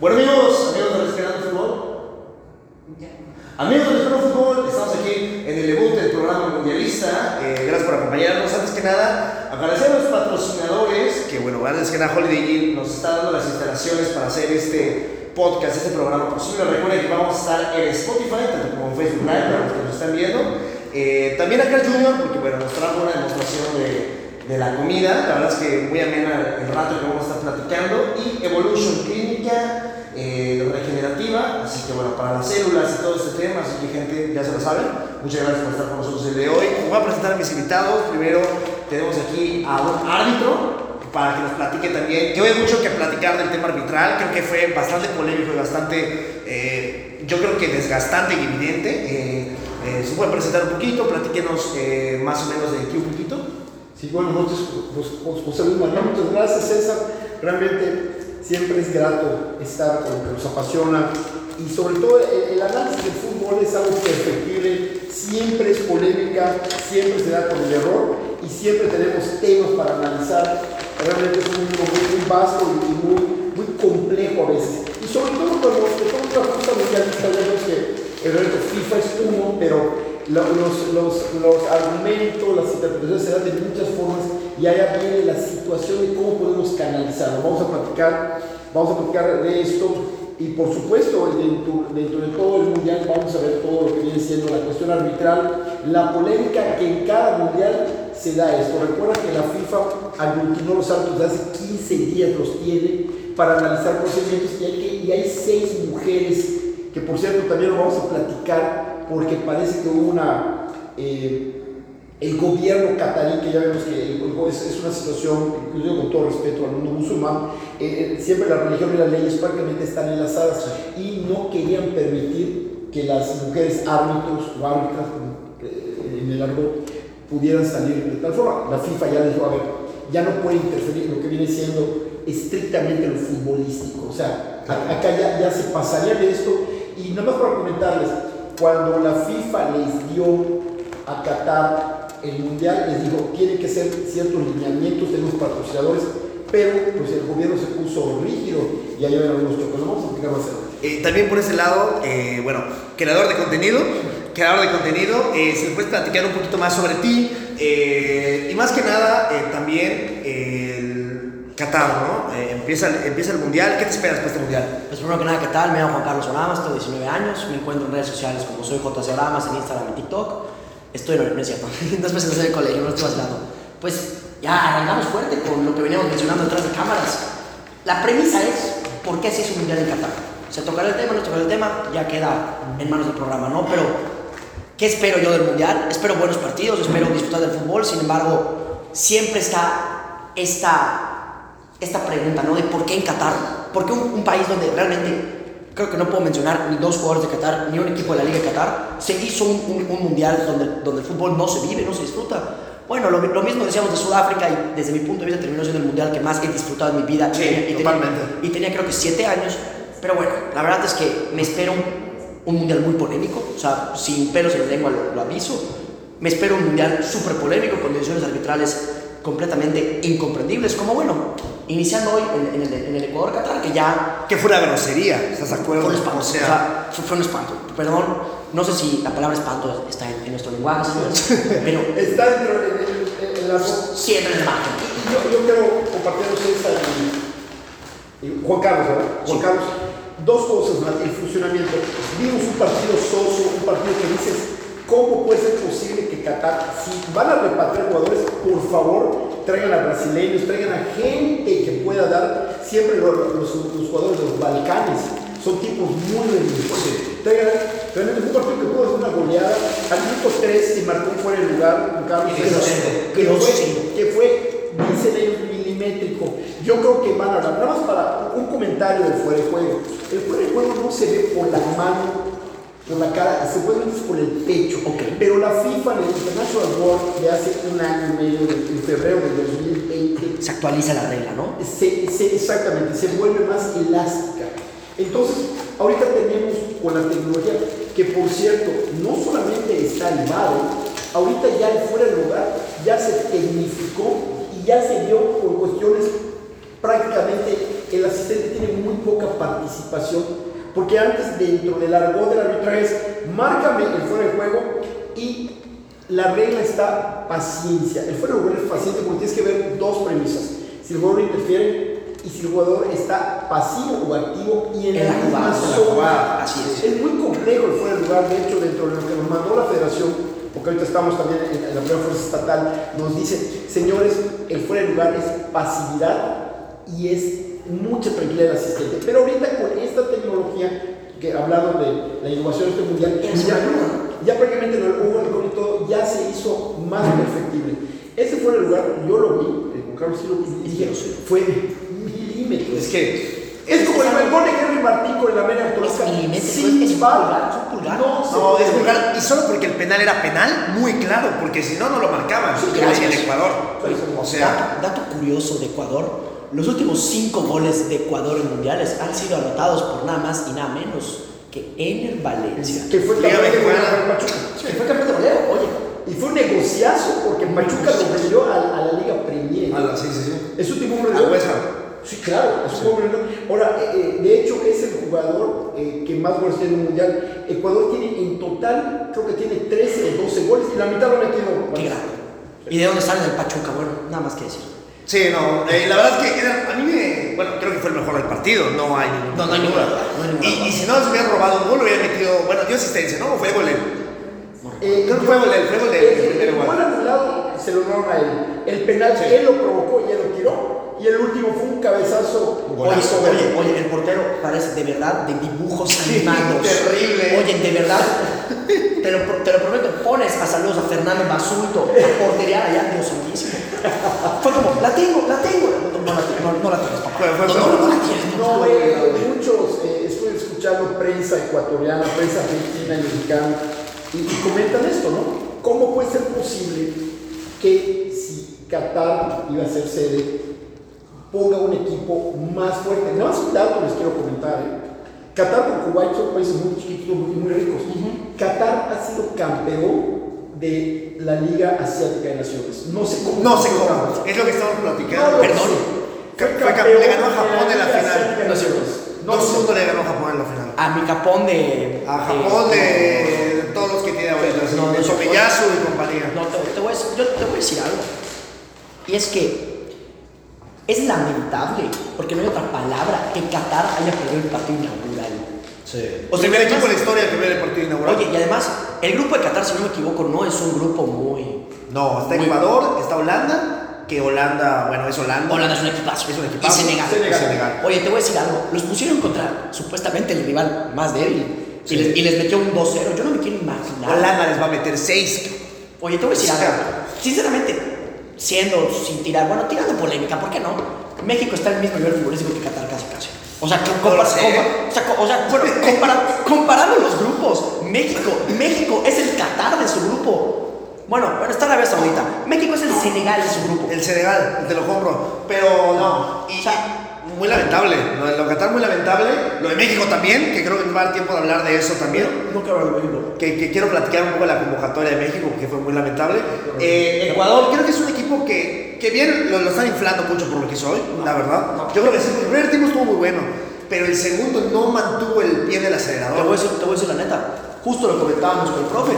Bueno amigos, amigos de Rescatando Fútbol. Amigos de Rescatando Fútbol, estamos aquí en el debut del programa mundialista. Eh, gracias por acompañarnos. Antes que nada, agradecer a los patrocinadores que, bueno, antes que nada, Holiday Inn nos está dando las instalaciones para hacer este podcast, este programa posible. Recuerden que vamos a estar en Spotify, tanto como en Facebook Live, para los que nos están viendo. Eh, también acá el Junior, porque bueno, nos trajo una demostración de, de, la comida, la verdad es que muy amena el rato que vamos a estar platicando, y Evolution Clínica eh, Regenerativa, así que bueno, para las células y todo este tema, así que gente, ya se lo saben, muchas gracias por estar con nosotros el de hoy. Voy a presentar a mis invitados, primero tenemos aquí a un árbitro, para que nos platique también, hoy hay mucho que platicar del tema arbitral, creo que fue bastante polémico y bastante, eh, yo creo que desgastante y evidente. Eh, eh, ¿Se puede presentar un poquito? Platíquenos eh, más o menos de aquí un poquito. Sí, bueno, nosotros, pues, pues, José Luis María, muchas gracias César. Realmente siempre es grato estar con lo que nos apasiona y sobre todo el, análisis del fútbol es algo perfectible, siempre es polémica, siempre se da con el error y siempre tenemos temas para analizar. Realmente es un mundo muy, muy vasto y muy, muy complejo a veces. Y sobre todo cuando tenemos una mundialista, vemos que el reto FIFA es uno, pero los, los, los, argumentos, las interpretaciones se dan de muchas formas y allá viene la situación de cómo podemos canalizarlo. Vamos a platicar, vamos a platicar de esto y por supuesto dentro, de todo el mundial vamos a ver todo lo que viene siendo la cuestión arbitral, la polémica que en cada mundial se da esto. Recuerda que la FIFA aglutinó los árbitros de hace 15 días, los tiene para analizar procedimientos y hay, que, seis mujeres que por cierto también lo vamos a platicar porque parece que hubo una... Eh, el gobierno catarí, que ya vemos que es, una situación, incluso con todo respeto al mundo musulmán, eh, siempre la religión y las leyes prácticamente están enlazadas y no querían permitir que las mujeres árbitros o árbitras, eh, en el árbol, pudieran salir de tal forma. La FIFA ya dijo, a ver, ya no puede interferir en lo que viene siendo estrictamente lo futbolístico. O sea, acá ya, ya se pasaría de esto y nada más para comentarles, cuando la FIFA les dio a Qatar el Mundial, les dijo, tienen que ser ciertos lineamientos de los patrocinadores, pero pues el gobierno se puso rígido y ahí ven algunos chocos. Vamos a explicar más eh, También por ese lado, eh, bueno, creador de contenido, creador de contenido, eh, si me puedes platicar un poquito más sobre ti y más que nada también el Qatar, ¿no? Eh, empieza, empieza el mundial. ¿Qué te esperas para este mundial? Pues primero que nada, ¿qué tal? Me llamo Juan Carlos Oramas, tengo 19 años, me encuentro en redes sociales como soy JC Oramas en Instagram y TikTok. Estoy en no es cierto, dos meses en el colegio, no estoy vacilando. Pues ya arrancamos fuerte con lo que veníamos mencionando detrás de cámaras. La premisa es, ¿por qué se hizo un mundial en Qatar? Se tocará el tema, no tocará el tema, ya queda en manos del programa, ¿no? Pero, ¿qué espero yo del mundial? Espero buenos partidos, espero disfrutar del fútbol, sin embargo, siempre está esta esta pregunta, ¿no? De por qué en Qatar, por qué un, país donde realmente creo que no puedo mencionar ni dos jugadores de Qatar, ni un equipo de la Liga de Qatar, se hizo un, un, un mundial donde, donde el fútbol no se vive, no se disfruta. Bueno, lo, lo, mismo decíamos de Sudáfrica y desde mi punto de vista terminó siendo el mundial que más he disfrutado en mi vida. Sí, y, totalmente. Tenía, y tenía creo que siete años, pero bueno, la verdad es que me espero un, un mundial muy polémico, o sea, sin pelos en la lengua lo, lo aviso. Me espero un mundial súper polémico con decisiones arbitrales completamente incomprendibles, como bueno, iniciando hoy en, en, el, en el, Ecuador Qatar, que ya... Que fue una grosería, ¿estás de acuerdo? Fue un espanto, o sea, o sea fue, fue, un espanto. Perdón, no sé si la palabra espanto está en, en nuestro lenguaje, pero... está dentro en, la... Sí, en el margen. Yo, yo quiero compartir esta y, y Juan Carlos, ¿verdad? Juan sí. Carlos, dos cosas más, el funcionamiento. Vimos un partido soso, un partido que dices, ¿cómo puede ser posible que Qatar, si van a repatriar jugadores, por favor, traigan a brasileños, traigan a gente que pueda dar, siempre los, los, los jugadores de los Balcanes, son tipos muy beneficiosos. Traigan, traigan un partido que pudo hacer una goleada, al minuto 3 se marcó fuera de lugar, un Carlos que, que, fue, que fue, dicen ellos, milimétrico. Yo creo que van a hablar, nada más para un comentario del fuera de juego. El fuera de juego no se ve por la mano por la cara, se puede ver por el pecho. Okay. Pero la FIFA en el International Board de hace un año y medio, en febrero del 2020, se actualiza la regla, ¿no? Se, se, exactamente, se vuelve más elástica. Entonces, ahorita tenemos con la tecnología, que por cierto, no solamente está elevado, ahorita ya fuera de lugar ya se tecnificó y ya se dio por cuestiones prácticamente el asistente tiene muy poca participación, porque antes dentro del argot del arbitraje es márcame el fuera de juego y la regla está paciencia. El fuera de juego es paciente porque tienes que ver dos premisas. Si el jugador interfiere y si el jugador está pasivo o activo y en, En la la misma jugada, la zona. jugada, así es. Es muy complejo el fuera de lugar, de hecho, dentro de lo que nos mandó la federación, porque ahorita estamos también en, en la primera fuerza estatal, nos dice, señores, el fuera de lugar es pasividad y es mucha tranquilidad asistente. Pero ahorita con esta tecnología, que hablando de la innovación este mundial, ya, ya prácticamente el Hugo y todo ya se hizo más perfectible. Ese fuera de lugar, yo lo vi, eh, con Carlos sí lo vi, y dije, fue milímetros. Es que. Es como el, el gol de Henry Martín con el Toluca. Es milímetro, Sin es pulgar, pulgar. No, No, es puede. vulgar. Y solo porque el penal era penal, muy claro, porque si no, no lo marcaban. Sí, en el. Ecuador. O sea, dato, dato curioso de Ecuador. Los últimos cinco goles de Ecuador en mundiales han sido anotados por nada más y nada menos que Ener Valencia. Que fue campeón de Pachuca. Que fue campeón de goleo, oye. Y fue un negociazo porque Pachuca lo vendió a, a la Liga Premier. a la- sí, sí, sí. Es su último Al West Ham. Sí, claro, es un hombre. Ahora, eh, eh, de hecho, es el jugador eh, que más goles tiene en el mundial. Ecuador tiene en total, creo que tiene 13 o 12 goles y la mitad lo ha metido. Qué grande. ¿Y de dónde sale el Pachuca? Bueno, nada más que decir. Sí, no, eh, la verdad es que era- a mí me. Bueno, creo que fue el mejor del partido, no hay No, no hay ninguna duda, no Y, y si no se hubiera robado un gol, hubiera metido. Bueno, dio asistencia, ¿no? ¿O fue gol él? Eh, Creo que fue gol, fue gol de- el, el, el gol. gol anulado se lo dieron a él. El penal él lo provocó y él lo tiró. Y el último fue un cabezazo. Oye, golazo. oye, oye, el portero parece de verdad de dibujos animados. terrible. Oye, de verdad, te lo, te lo prometo, pones a saludos a Fernando Basulto, a portería allá, Dios santísimo. Fue como, la tengo, la tengo. No, la, no, no la tienes, papá. No, fue- no, no la tienes, No, no. eh, muchos, eh, estoy escuchando prensa ecuatoriana, prensa argentina y mexicana, y, y comentan esto, ¿no? ¿Cómo puede ser posible que si Qatar iba a ser sede, ponga un equipo más fuerte? Nada más un dato les quiero comentar, ¿eh? Qatar y Kuwait son países muy chiquitos y muy ricos. Qatar ha sido campeón de la Liga Asiática de Naciones. No sé cómo. No sé cómo. Es lo que estamos platicando. No Perdón. Fue campeón, le ganó a Japón en la Liga final. De No sé. No el sé. le ganó a Japón en la final. A mi capón de. A Japón de todos los que tiene ahorita. No, no, de no, Tomiyasu y compañía. No, te, te voy a decir, yo te voy a decir algo. Y es que es lamentable, porque no hay otra palabra, que Qatar haya perdido el partido inaugural. Sí. O sea, primer además- equipo en la historia que ve el partido inaugural. Oye, y además, el grupo de Qatar, si no me equivoco, no es un grupo muy. no, está Muy- Ecuador, está Holanda. Que Holanda, bueno, es Holanda. Holanda es un equipazo. Es un equipazo. Y Senegal. Senegal. Senegal. Oye, te voy a decir algo. Los pusieron contra supuestamente el rival más débil. Sí. Y, les, y les metió un 2-0. Yo no me quiero imaginar. Holanda les va a meter 6. Oye, te voy a decir Sí, algo. Sinceramente, siendo sin tirar, bueno, tirando polémica, ¿por qué no? México está en el mismo nivel futbolístico que Qatar casi casi. O sea, No compara- compa- o sea, o sea, bueno, compara- comparando los grupos, México, México es el Qatar de su grupo. Bueno, bueno, está Arabia Saudita. México es el Senegal de su grupo. El Senegal, te lo compro. Pero no. Y, O sea, muy lamentable. Lo de Qatar muy lamentable. Lo de México también, que creo que va a dar tiempo de hablar de eso también. No quiero hablar de México. Que, que quiero platicar un poco de la convocatoria de México, que fue muy lamentable. Eh, Ecuador, creo que es un equipo que, que bien lo, lo están inflando mucho por lo que soy, la verdad. no. Yo creo que sí, el primer tiempo estuvo muy bueno, pero el segundo no mantuvo el pie del Te voy, a acelerador. decir, te voy a decir la neta, justo lo comentábamos con el profe.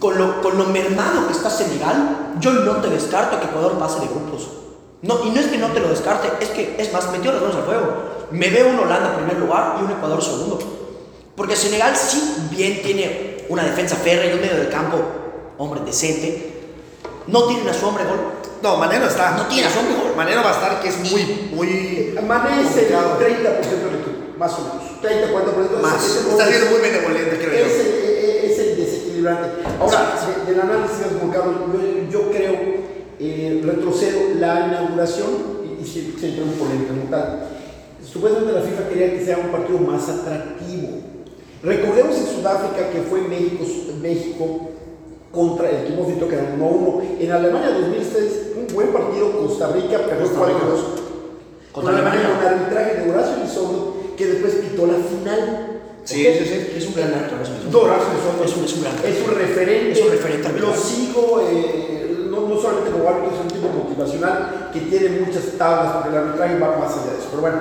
Con lo, con lo mermado que está Senegal, yo no te descarto que Ecuador pase de grupos. No, y no es que no te lo descarte, es que, es más, metió las manos al fuego. Me veo un Holanda en primer lugar y un Ecuador segundo. Porque Senegal sí bien tiene una defensa férrea y un medio del campo, hombre, decente. No tienen a su hombre gol. No, Maneno está. No tiene a su hombre gol. Maneno va a estar, que es muy, muy. Mané es el 30% complicado. del equipo, más o menos. 30, 40%. Más. Está siendo muy benevolente, creo es yo. el, es el desequilibrante. Ahora, de- del análisis de Juan Carlos, yo, yo creo, eh, retrocedo la inauguración, y, y si- siempre un polémica como tal. Supuestamente la FIFA quería que sea un partido más atractivo. Recordemos en Sudáfrica que fue México, México contra el equipo que era 1-1. En Alemania 2006, un buen partido, Costa Rica, perdió Costa Rica. 4-2. Con Contra Alemania con arbitraje de Horacio Elizondo, que después pitó la final. Sí, ¿Ok? sí, sí. Es un gran actor. Es un, Elizondo es un, es un gran es referente. Es un referente Lo sigo, eh, no, no solamente como árbitro, es un tipo motivacional que tiene muchas tablas, porque el arbitraje va más allá de eso. Pero bueno,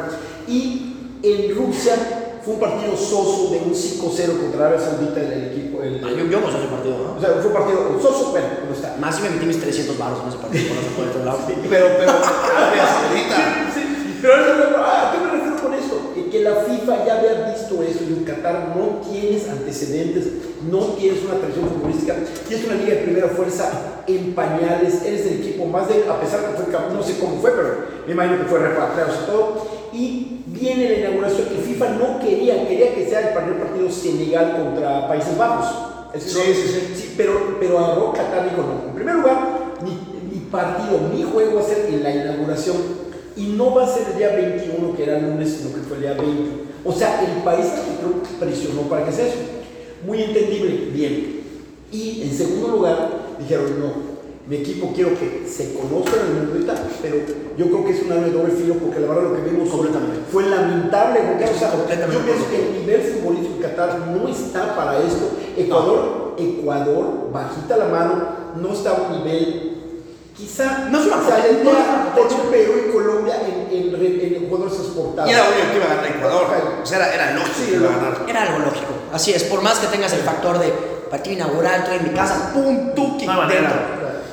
y en Rusia fue un partido soso de un 5-0 contra Arabia Saudita el, el equipo. El, Ah, Yo, yo gozo ese partido, ¿no? o sea, fue un partido soso, bueno, no está. Más si me metí mis 300 baros en ese partido, por no por otro lado. Pero, pero, Arabia Saudita. Sí, pero ¿a qué me refiero con esto? Que- la FIFA ya había visto eso y en Qatar no tienes antecedentes, no tienes una tradición futbolística, tienes una liga de primera fuerza en pañales, eres el equipo más de, a pesar que fue, campeón, no sé cómo fue, pero me imagino que fue repatriado y todo, y viene la inauguración que FIFA no quería, quería que sea el primer partido Senegal contra Países Bajos. Es Sí, decir, sí, sí. pero, pero agarró Qatar dijo no. En primer lugar, mi, mi partido, mi juego va a ser en la inauguración y no va a ser el día 21 que era el lunes, sino que fue el día 20. O sea, el país anfitrión presionó para que sea eso. Muy entendible, bien. Y en segundo lugar, dijeron no. Mi equipo quiero que se conozcan en el ahorita, pero yo creo que es un arma de doble filo porque la verdad lo que vimos Completamente. fue lamentable. porque, o sea, Completamente. yo pienso que el nivel futbolístico de Qatar no está para esto. Ecuador, Ecuador, bajita la mano, no está a un nivel. Quizá No es una se no es alejea una por potencia. Perú y Colombia en, en, re- en jugadores exportados. Y era obvio que iba a ganar Ecuador. O sea, era, era lógico Sí, que iba a no. ganar. Era algo lógico. Así es, por más que tengas el factor de partido inaugural, estoy en mi casa, pum, tuki, No dentro.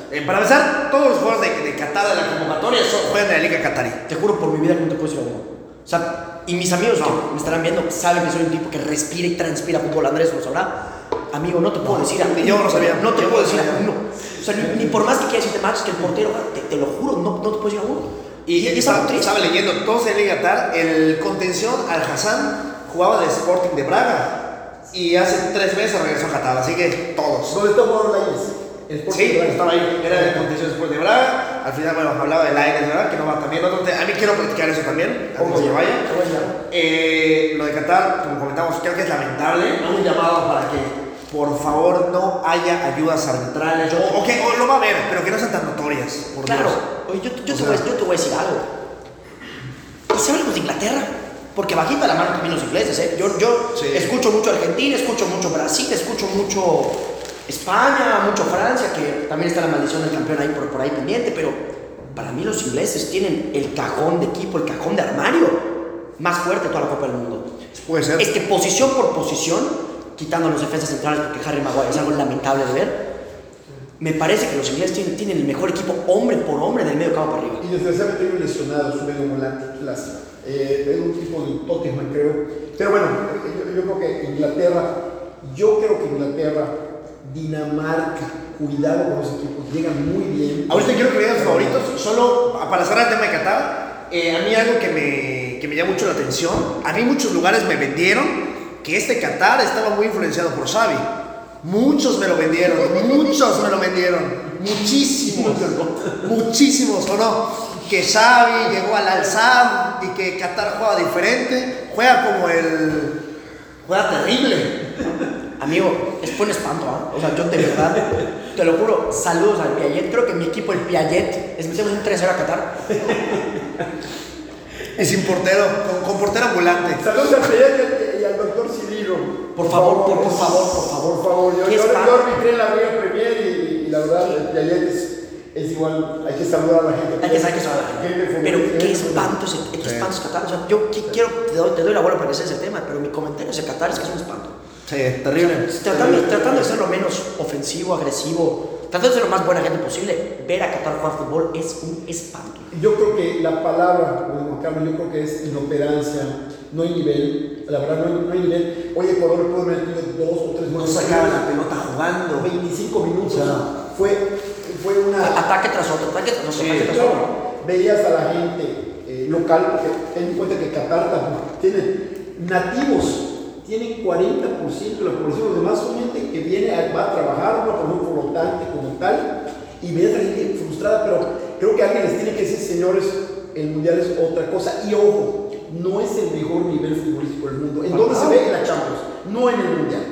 Eh, para empezar, todos los jugadores de, de Qatar de la convocatoria son, juegan en la Liga Qatarí. Te juro por mi vida que no te puedo decir algo. O sea, y mis amigos que me estarán viendo saben que soy un tipo que respira y transpira fútbol. Andrés lo sabrá. Amigo, no te puedo decir a yo no sabía. No te puedo decir a uno. O sea, ni, ni por más que quiera decirte Max que el portero, te, te lo juro, no, no te puedo decir a uno. Y, es estaba, algo triste. estaba leyendo, todos en Liga Qatar, el contención al Hassan jugaba de Sporting de Braga. Y hace tres meses regresó a Qatar, así que todos. ¿Dónde está Juan Lainez? El Sporting Sí, de estaba ahí, era de contención después de Braga. Al final, bueno, hablaba del aire, ¿verdad? Que no va también. Otro te- a mí quiero platicar eso también, antes de que vaya. Eh, lo de Qatar, como comentamos, creo que es lamentable. Un llamado para que, por favor, no haya ayudas arbitrales. O, o que o lo va a haber, pero que no sean tan notorias. Por Claro, Dios. oye, yo, yo O te voy, a- yo te voy a decir algo. Y hablamos de Inglaterra, porque bajita la mano también los ingleses, ¿eh? Yo, yo Sí. escucho mucho Argentina, escucho mucho Brasil, escucho mucho España, mucho Francia, que también está la maldición del campeón ahí por, por ahí pendiente, pero para mí los ingleses tienen el cajón de equipo, el cajón de armario más fuerte de toda la Copa del Mundo. Puede ser. Es que posición por posición, quitando los defensas centrales porque Harry Maguire es algo lamentable de ver, me parece que los ingleses tienen, tienen el mejor equipo hombre por hombre del medio campo para arriba. Y desgraciadamente un lesionado, su medio volante. Eh, es un tipo de Tottenham, creo. Pero bueno, yo, yo creo que Inglaterra, yo creo que Inglaterra, Dinamarca, cuidado con los equipos, llegan muy bien. Ahorita quiero que vean los favoritos. Solo para cerrar el tema de Qatar, eh, a mí algo que me, que me llama mucho la atención, a mí muchos lugares me vendieron que este Qatar estaba muy influenciado por Xavi. Muchos me lo vendieron, muchos me lo vendieron, muchísimos, muchísimos, ¿o no? Que Xavi llegó al Al-Sadd y que Qatar juega diferente, juega como el... juega terrible. Amigo, es buen espanto, ¿ah? O sea, yo de verdad, te lo juro, saludos al Piaget. Creo que mi equipo, el Piaget, les metemos un 3-0 a Qatar. Y sin portero, con, con portero ambulante. Saludos al Pérez y al doctor. Por favor, por- por favor, por favor. Por favor, yo, Qué yo, yo arbitré en la Liga Premier y, y la verdad, el Piaget es, es igual, hay que saludar a la gente. Hay que saber que eso Gente Pero qué gente espanto es, qué Sí. espanto es Qatar. O sea, yo qui- quiero, te doy, te doy la bola para que sea ese tema, pero mi comentario hacia Qatar es que es un espanto. Sí, terrible. Tratando, tratando de ser lo menos ofensivo, agresivo, tratando de ser lo más buena gente posible, ver a Qatar jugar fútbol es un espanto. Yo creo que la palabra, como dijo Carlos, yo creo que es inoperancia, no hay nivel, la verdad no hay, no hay nivel. Hoy Ecuador pudo haber metido dos o tres No goles. sacaba la pelota jugando. 25 minutos. O sea, fue, fue una... Ataque tras otro, ataque tras otro, Sí, ataque tras otro. Claro, veías a la gente eh, local, porque ten en cuenta que Qatar tiene nativos, tienen 40% de la población, los demás son gente que viene, a- va a trabajar, una por un flotante como tal, y ves a la gente frustrada, pero creo que alguien les tiene que decir, señores, el mundial es otra cosa, y ojo, no es el mejor nivel futbolístico del mundo. ¿En dónde se ve? En la Champions, no en el mundial.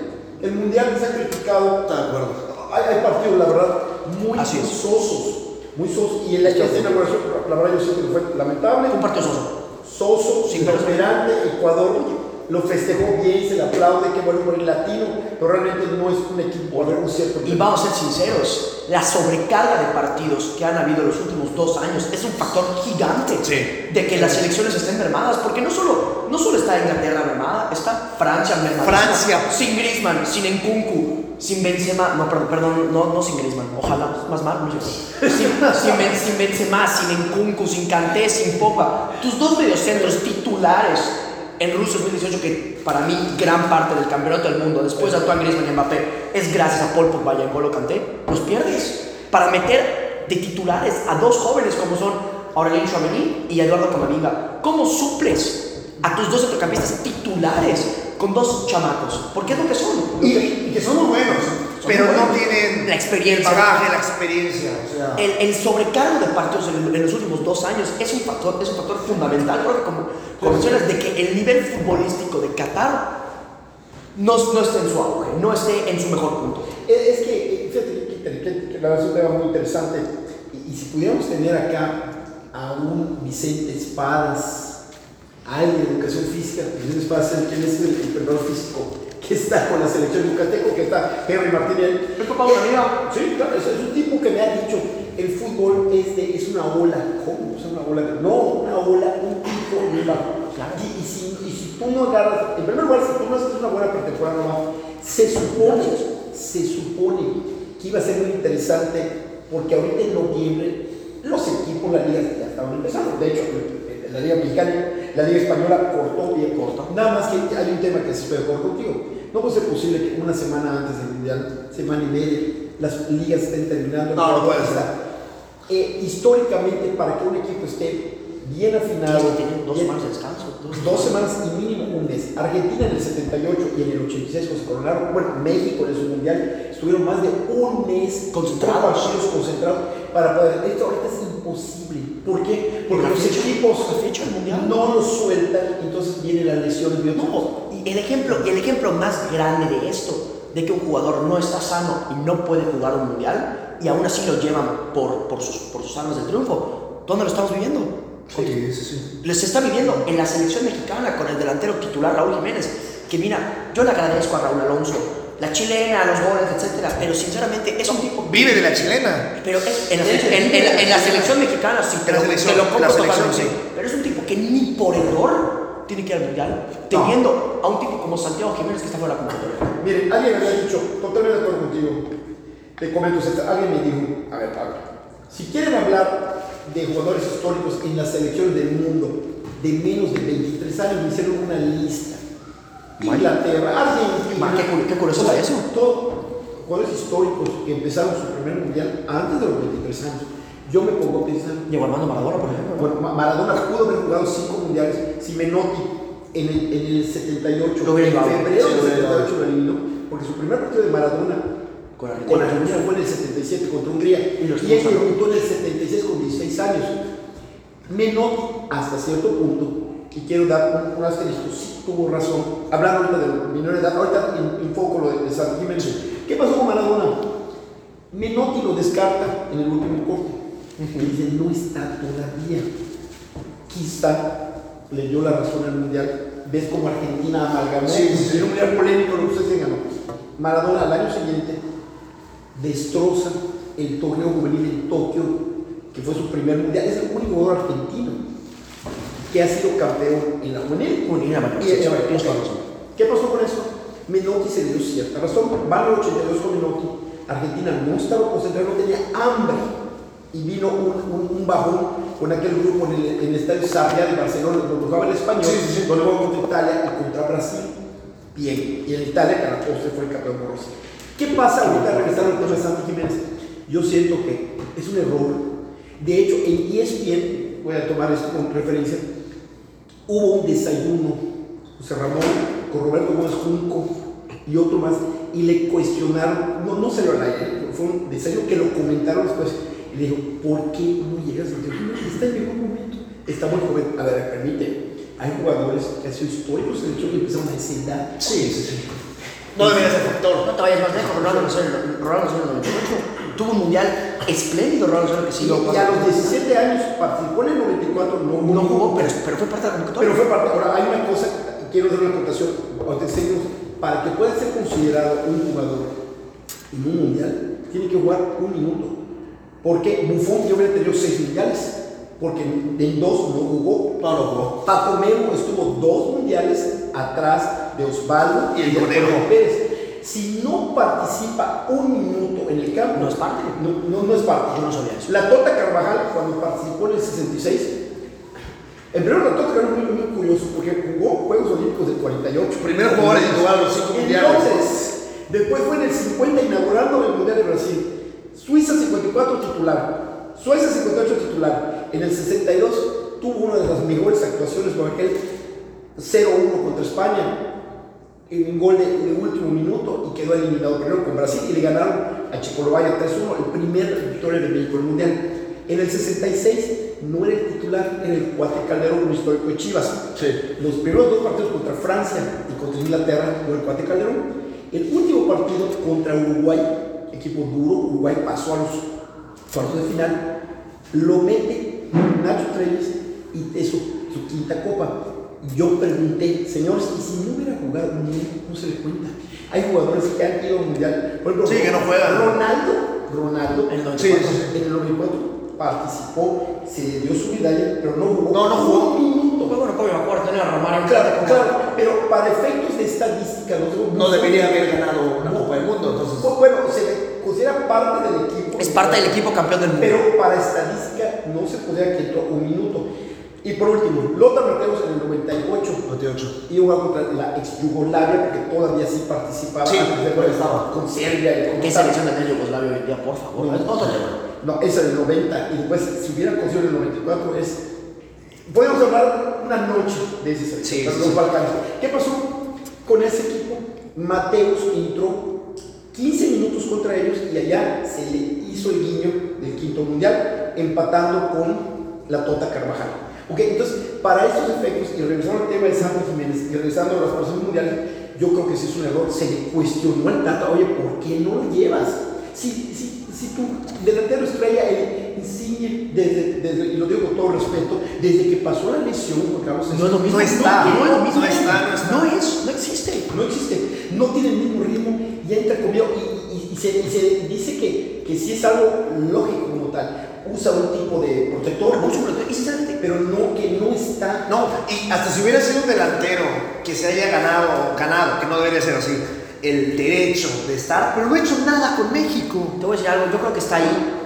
El mundial se ha criticado de acuerdo. hay, hay partidos, la verdad, muy Así sosos. Muy sosos. Y el esta inauguración, la verdad, yo siento que fue lamentable. Un partido soso. Soso, inoperante, Ecuador. Lo festejó bien, se le aplaude, que bueno por el latino, pero realmente no es un equipo, a ver, un cierto. Y vamos a ser sinceros, la sobrecarga de partidos que han habido en los últimos dos años es un factor gigante Sí. de que las selecciones estén mermadas, porque no solo, no solo está Inglaterra mermada, está Francia mermada. Francia. Sin Griezmann, sin Nkunku, sin Benzema, no, perdón, perdón no, no sin Griezmann, ojalá, más mal, no sé. Sin, sin, sin Benzema, sin Nkunku, sin Kanté, sin Pogba. Tus dos mediocentros titulares en Rusia 2018, que para mí gran parte del campeonato del mundo, después de Antoine Griezmann y Mbappé, es gracias a Paul Pogba y a N'Golo Kanté, los pierdes. Para meter de titulares a dos jóvenes como son Aurelien Chouameni y Eduardo Camavinga. ¿Cómo suples a tus dos centrocampistas titulares con dos chamacos? Porque es lo que son. Y, y que son muy buenos, pero no tienen La experiencia. el bagaje, la experiencia. O sea, El, el sobrecargo de partidos en, en los últimos dos años es un factor, es un factor fundamental, porque como, como mencionas, de que el nivel futbolístico de Qatar no, no esté en su auge, no esté en su mejor punto. Es es que, fíjate, que, la verdad es un tema muy interesante. Y, y si pudiéramos tener acá a un Vicente Espadas, alguien de educación física, Vicente Espadas, quien es el, preparador físico que está con la selección yucateco, que está Henry Martínez. ¿El papá de una amiga? Sí, claro, es, es un tipo que me ha dicho, el fútbol es, de- es una ola. ¿Cómo? Es una ola. No, una ola, un bajo. Claro. Y, y si, y si tú no agarras, en primer lugar, si tú no haces una buena pretemporada, se supone, se supone que iba a ser muy interesante, porque ahorita en noviembre los equipos, la liga ya estaban empezando. De hecho, la liga mexicana, la liga española cortó bien corto. Nada más que hay un tema que sí estoy de acuerdo contigo. No puede ser posible que una semana antes del mundial, semana y media, las ligas estén terminando. No, no puede ser. Eh, históricamente, para que un equipo esté bien afinado, Tienen dos semanas de descanso. dos- Dos semanas y mínimo un mes. Argentina en el 78 y en el 86 cuando se coronaron, bueno, México en su mundial, estuvieron más de un mes Concentrados. partidos concentrados para poder. Esto ahorita es imposible. ¿Por qué? Porque los fecha- equipos fecha mundial. no los sueltan, entonces vienen las lesiones. No, y el ejemplo, y el ejemplo más grande de esto, de que un jugador no está sano y no puede jugar un mundial, y aún así lo llevan por, por, sus, por sus armas de triunfo, ¿dónde lo estamos viviendo? sí, sí, sí. Les está viviendo en la selección mexicana con el delantero titular Raúl Jiménez, que mira, yo le agradezco a Raúl Alonso, la chilena, los goles, etcétera, pero sinceramente es un tipo... Vive de la chilena. Pero es, en, la, en- en la- en la selección mexicana sí, te la lo, selección, te lo compro la selección, totalmente. sí. Pero es un tipo que ni por error tiene que ir al mundial, teniendo a un tipo como Santiago Jiménez que está fuera de la convocatoria. Miren, alguien me había dicho, totalmente de acuerdo contigo, te comento, alguien me dijo, a ver, Pablo, si quieren hablar de jugadores históricos en las selecciones del mundo de menos de 23 años, me hicieron una lista. Inglaterra, Argentina. Ma, qué cur- qué curioso está eso. Todo, jugadores históricos que empezaron su primer mundial antes de los 23 años. Yo me pongo a pensar, Diego Armando Maradona, por ejemplo. Maradona pudo haber jugado cinco mundiales si Menotti en el, en el 78, Lo en febrero del lo hubiera 78 lo eliminó, porque su primer partido de Maradona Con Argentina. fue en el 77 contra Hungría Y y, lo él debutó en el 76 con 16 años. Menotti hasta cierto punto, y quiero dar un, un asterisco, sí tuvo razón, hablando ahorita de menor edad, ahorita en- enfoco lo de, de San. ¿Qué pasó con Maradona? Menotti lo descarta en el último corte. Y dice, no está todavía. Quizá le dio la razón al mundial. ¿Ves cómo Argentina amalgamó? Sí, sí, un mundial polémico, lo que ustedes ganó. Maradona al año siguiente destroza el torneo juvenil en Tokio, que fue su primer mundial. Es el único jugador argentino que ha sido campeón en la juvenil. Toda razón. ¿Qué pasó con eso? Menotti se dio cierta razón. Van al 82 con Menotti. Argentina no estaba concentrada, no tenía hambre. Y vino un, un- un bajón con aquel grupo en el, en el estadio Sarriá de Barcelona, donde jugaba el español, Sí, sí, sí. contra Italia y contra Brasil. Bien. Y en Italia, postre fue el campeón por Rusia. ¿Qué pasa ahorita regresando de Santi Jiménez? Yo siento que es un error. De hecho, en ESPN, voy a tomar esto como referencia, hubo un desayuno, José Ramón, con Roberto Gómez Junco y otro más, y le cuestionaron, no, no salió al aire, fue un desayuno que lo comentaron después, y le dijo, ¿por qué no llegas al tiempo? Está en mejor momento, está muy joven. A ver, permite, hay jugadores que han sido históricos en el hecho que empezaron a esa edad. Sí, sí, sí. No debería ser factor. No te vayas más lejos, Ronaldo Nazario, Ronaldo Nazario en el 98 tuvo un mundial espléndido, Nazario, que sí Y, y a los 17 años participó en el 94, no, no jugó, pero, pero fue parte de la convocatoria. Pero fue parte. Ahora, hay una cosa quiero dar una acotación, enseño, para que pueda ser considerado un jugador en un mundial, tiene que jugar un minuto. Porque Buffon yo hubiera tenido seis mundiales, porque en dos no jugó. No, no jugó. Paco Memo estuvo dos mundiales atrás de Osvaldo Y el de. Pérez. Si no participa un minuto en el campo, No es parte. No, no, no es parte. Yo no sabía eso. La Tota Carvajal, cuando participó en el 66, en primero la Tota Carvajal es muy, muy curioso porque jugó Juegos Olímpicos del 48. Primer jugador en jugar los cinco mundiales. Entonces, después fue en el 50 inaugurando el Mundial de Brasil. Suiza 54 titular, Suecia 58 titular. En el 62 tuvo una de las mejores actuaciones con aquel 0-1 contra España en un gol de, de último minuto y quedó eliminado primero con Brasil y le ganaron a Checoslovaquia 3-1, el primer victoria de México en el Mundial. En el 66 no era el titular, era el Cuate Calderón, un histórico de Chivas. Sí. Los primeros dos partidos contra Francia y contra Inglaterra jugó el Cuate Calderón. El último partido contra Uruguay, equipo duro, Uruguay pasó a los cuartos de final, lo mete Nacho Treyes y es su, su quinta copa. Yo pregunté, señores, ¿y si no hubiera jugado un mundial, no se le cuenta? Hay jugadores que han ido al mundial. Por ejemplo, Sí, que no juegan. Ronaldo, Ronaldo, En el Sí, 94. sí, sí. en el 94 participó, se le dio su medalla, pero no jugó. No, no jugó. Un minuto. Pues bueno, ¿cómo iba a jugar? Tenía a Romario. Claro, claro, pero para efectos de estadística no, No debería haber ganado una Copa del Mundo, entonces. Bu- Bueno, se le considera parte del equipo. Es parte del equipo campeón del mundo. Pero para estadística no se podía que entró un minuto. Y por último, Lothar Mateus en el 98 98. iba contra la ex Yugoslavia porque todavía sí participaba Sí, antes de bueno, estaba con Serbia y con ¿Qué selección de Yugoslavia hoy día, por favor? Es otro tema. No, esa del 90 y después si hubiera conseguido en el 94 es podemos hablar una noche de ese selección, Sí, los sí, sí. Balcanes. ¿Qué pasó con ese equipo? Mateus entró 15 minutos contra ellos y allá se le hizo el guiño del quinto mundial, empatando con la Tota Carvajal. Ok, entonces, para estos efectos, y regresando al tema de Samuel Jiménez, y regresando a las personas mundiales, yo creo que ese es un error. Se le cuestionó al Tata, oye, ¿por qué no lo llevas? Si, si, si tu delantero estrella, el Insigne, desde, desde, y lo digo con todo respeto, desde que pasó la lesión, Juan Carlos, No es lo mismo. No está, no es lo mismo. no está, no está. No es, no existe. no existe, no tiene el mismo ritmo, ya entra conmigo y, y- y se, y se dice que, que sí es algo lógico como tal. Usa un tipo de protector, Mucho protector. Y sinceramente, pero no que no está. No, y hasta si hubiera sido un delantero que se haya ganado, ganado, que no debería ser así, el derecho de estar, pero no ha hecho nada con México. Te voy a decir algo, yo creo que está ahí.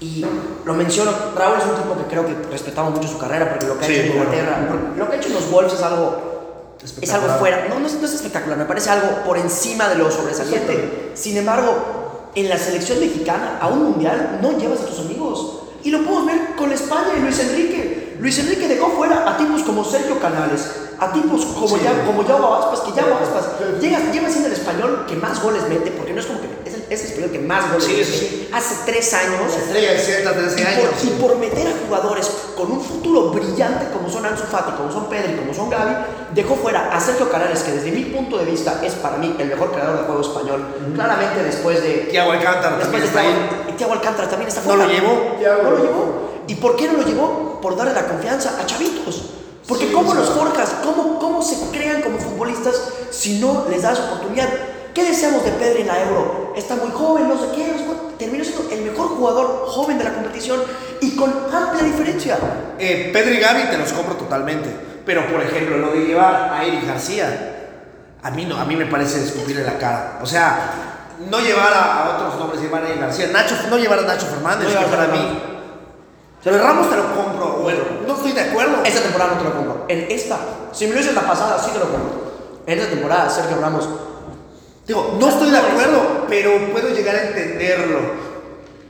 Y lo menciono, Raúl es un tipo que creo que respetamos mucho su carrera, porque lo que ha Sí, hecho en. Inglaterra, lo que ha hecho en los Wolves es algo, es algo fuera, no, no es, no es espectacular, me parece algo por encima de lo sobresaliente. Sin embargo, en la selección mexicana, a un mundial, no llevas a tus amigos. Y lo podemos ver con España y Luis Enrique. Luis Enrique dejó fuera a tipos como Sergio Canales, a tipos como, Sí. ya, como Yago Aspas, que Yago Aspas llega, lleva siendo el español que más goles mete, porque no es como que es el, es el español que más goles Sí, mete. sí. Hace tres años. La estrella de cierta 13 Y años. por, y por meter a jugadores con un futuro brillante como son Ansu Fati, como son Pedri, como son Gaby, dejó fuera a Sergio Canales, que desde mi punto de vista es para mí el mejor creador de juego español. Claramente después de... Tiago Alcántara Después también de. Thiago, Thiago Alcántara también está ¿No fuera. lo llevó? Thiago. No lo llevó. ¿Y por qué no lo llevó? Por darle la confianza a chavitos. Porque Sí, ¿cómo los forjas? ¿Cómo, ¿Cómo se crean como futbolistas si no les das oportunidad? ¿Qué deseamos de Pedri en la Euro? Está muy joven, no sé qué, no sé cuánto. Terminó siendo el mejor jugador joven de la competición y con amplia diferencia. Eh, Pedro y Gaby te los compro totalmente. Pero, por ejemplo, lo de llevar a Eric García, a mí, no, a mí me parece escupirle la cara. O sea, no llevar a, a otros nombres, llevar a Eric García. Nacho, no llevar a Nacho Fernández, No llevar que a para mí. Pero el Ramos te lo compro. Bueno, no estoy de acuerdo. Esta temporada no te lo compro. En esta, si me lo dices la pasada, sí te lo compro. En esta temporada, Sergio Ramos. Digo, no estoy de acuerdo, pero puedo llegar a entenderlo.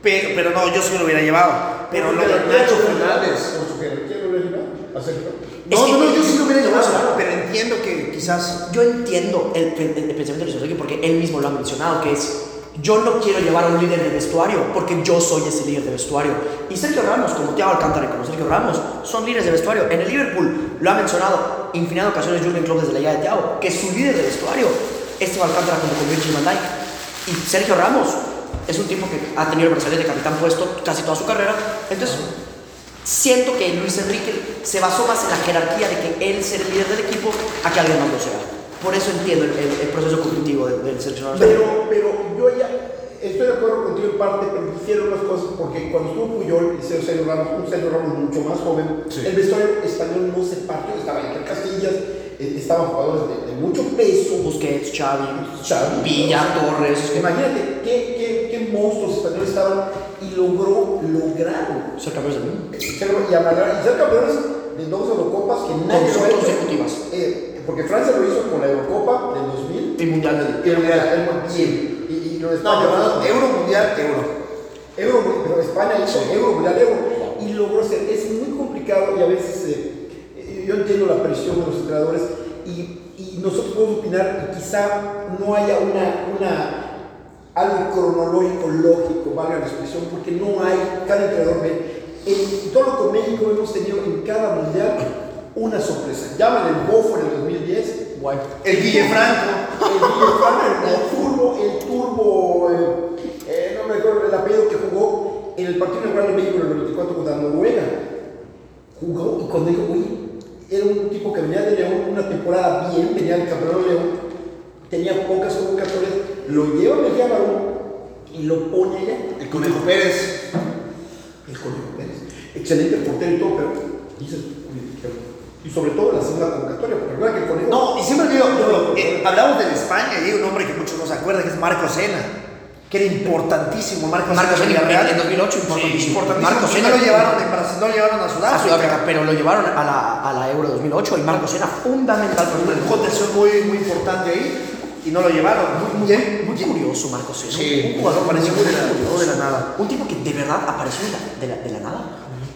Pero, pero no, yo sí lo hubiera llevado. Pero lo de Nacho Fernández. Por su que ¿quién lo hubiera llevado? A Sergio. No, Es que- no, no, yo sí lo hubiera llevado. Pero entiendo que quizás. Yo entiendo el, el- el pensamiento de Luis porque él mismo lo ha mencionado, que es, yo no quiero llevar a un líder de vestuario porque yo soy ese líder de vestuario. Y Sergio Ramos, como Thiago Alcántara y como Sergio Ramos, son líderes de vestuario. En el Liverpool lo ha mencionado infinidad de ocasiones Jürgen Klopp desde la llegada de Thiago, que es su líder de vestuario. Este Alcántara como con Virgil van Dijk. Y Sergio Ramos es un tipo que ha tenido el brazalete de capitán puesto casi toda su carrera. Entonces, siento que Luis Enrique se basó más en la jerarquía de que él ser el líder del equipo a que alguien más lo sea. Por eso entiendo el, el- el proceso cognitivo del, del seleccionador. Pero, pero yo ya estoy de acuerdo contigo en parte, pero hicieron las cosas porque cuando estuvo Puyol y Sergio Ramos, un Sergio Ramos mucho más joven, Sí. el vestuario español no se partió, estaba entre Castillas, estaban jugadores de, de mucho peso, Busquets, Xavi, Xavi, Villa, o sea, Torres. Imagínate qué, qué, qué monstruos españoles estaban y logró, lograron Ser campeones del mundo. y, y ser campeones de dos Eurocopas que nadie lo ha hecho. consecutivas. Eh, porque Francia lo hizo con la Eurocopa del 2000 Y mundial del. y el Mundial, el Mundial, bien. Y, y lo de No, España, Euro Mundial, Euro. Euro, pero España hizo Euro, Mundial, Euro. Y logró ser. Es muy complicado y a veces eh, eh, yo entiendo la presión de los entrenadores y, y nosotros podemos opinar y quizá no haya una, una algo cronológico, lógico, valga la expresión, porque no hay, cada entrenador ve. En todo lo con México hemos tenido en cada mundial una sorpresa. Llaman el Bofo en el 2010, Guay. El Guille Franco. el Villafranca, el turbo, el turbo, eh, eh, no me acuerdo el apellido que jugó en el partido inaugural de México en el 94 contra Noruega. Jugó y cuando dijo, uy, era un tipo que venía de León, una temporada bien, venía del campeonato de León, tenía pocas convocatorias, lo lleva a Mejía Barón y lo pone allá. El Conejo Pérez. El Conejo Pérez. Excelente portero y todo, pero dices, y sobre todo la segunda convocatoria, porque recuerda que el Conejo. No, y siempre digo, eh, hablamos de España y hay un hombre que muchos no se acuerdan, que es Marco Sena, que era importantísimo. Marco, Marco Sena Sena en en 2008, importantísimo. Sí, importantísimo. Marco Y Sena no lo llevaron no lo llevaron a a Sudáfrica. Sudáfrica, pero lo llevaron a la, a la Euro 2008 y Marco Sena fundamental Un contención muy, muy importante ahí y no lo llevaron. Muy, muy, muy curioso Marco Sena. Sí, un jugador apareció muy de la- curioso. de la nada. Un tipo que de verdad apareció de la, de la, de la nada.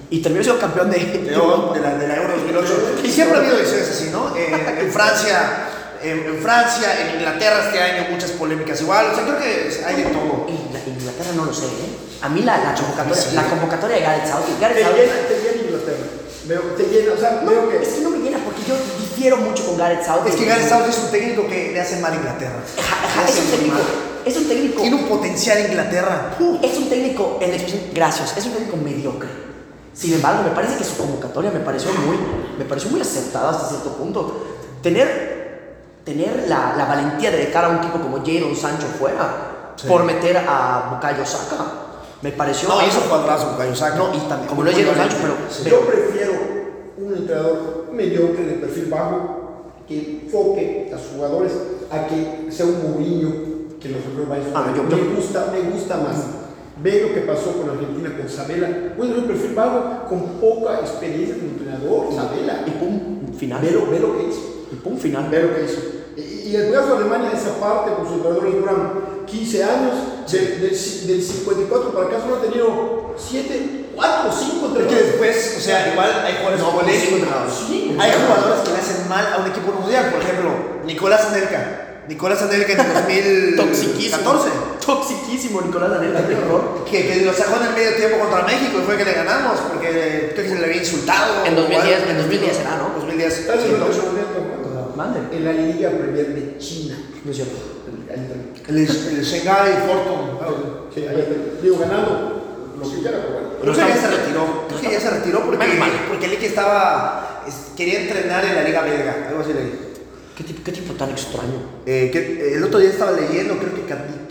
Y terminó siendo campeón de, de, de la, de la Euro 2008. Y siempre ha habido decisiones así, ¿no? Eh, en Francia, en, en Francia, en Inglaterra este año muchas polémicas igual. O sea, creo que hay de todo. En la- en Inglaterra no lo sé, ¿eh? A mí la, la convocatoria, Sí. la convocatoria de Gareth Southgate. Gareth Te Southgate llena, te llena Inglaterra. Veo, te llena, o sea, No, veo que. es que no me llena porque yo difiero mucho con Gareth Southgate. Es que Gareth Southgate es un técnico que le hace mal a Inglaterra. Ajá, es un técnico. mal. Es un técnico. Tiene un potencial Inglaterra. Es un técnico, en la expresión, gracias, es un técnico mediocre. Sin embargo, me parece que su convocatoria me pareció muy, me pareció muy acertada hasta cierto punto. Tener, tener la, la valentía de dejar a un tipo como Jadon Sancho fuera Sí. por meter a Bukayo Saka, me pareció. No, hizo cuadrazo Cayo Saka. No, y también, como lo es Jadon Sancho, pero, Sí. pero Yo prefiero un entrenador mediocre de perfil bajo que enfoque a sus jugadores a que sea un Mourinho que los otros vayan Ah, no, yo- me yo- gusta, me gusta más. Ve lo que pasó con Argentina con Sabela. Un entrenador de perfil bajo con poca experiencia como entrenador, Sabela. y pum, final. Ve lo, ve lo que hizo. Y pum, final. Ve lo que hizo. Y, y el pedazo de Alemania, esa parte, con sus pues, jugadores duran 15 años, de, de, del 54 para acá solo ha tenido 7, 4, 5 entrenadores. que después, o sea, igual hay jugadores no, polémicos. Pues, sí, hay jugadores que le hacen mal a un equipo mundial, por ejemplo, Nicolás Anelka. Nicolás Anelka en 2014. Toxiquísimo Nicolás Anelka, qué horror. Que, que, lo sacó en el medio tiempo contra México y fue que le ganamos, porque creo que se le había insultado. En 2010, en 2010 era, ¿no? 2010. En la Liga Premier de China. No es cierto. El, el, Shanghai Fortune. Ah, Digo, ganando lo que quiera, pero. Creo que ya se retiró. Creo ya se retiró porque, porque el que estaba. Quería entrenar en la Liga Belga. Algo así leí. ¿Qué tipo, ¿Qué tipo, tan extraño? Eh, eh, el otro día estaba leyendo, creo que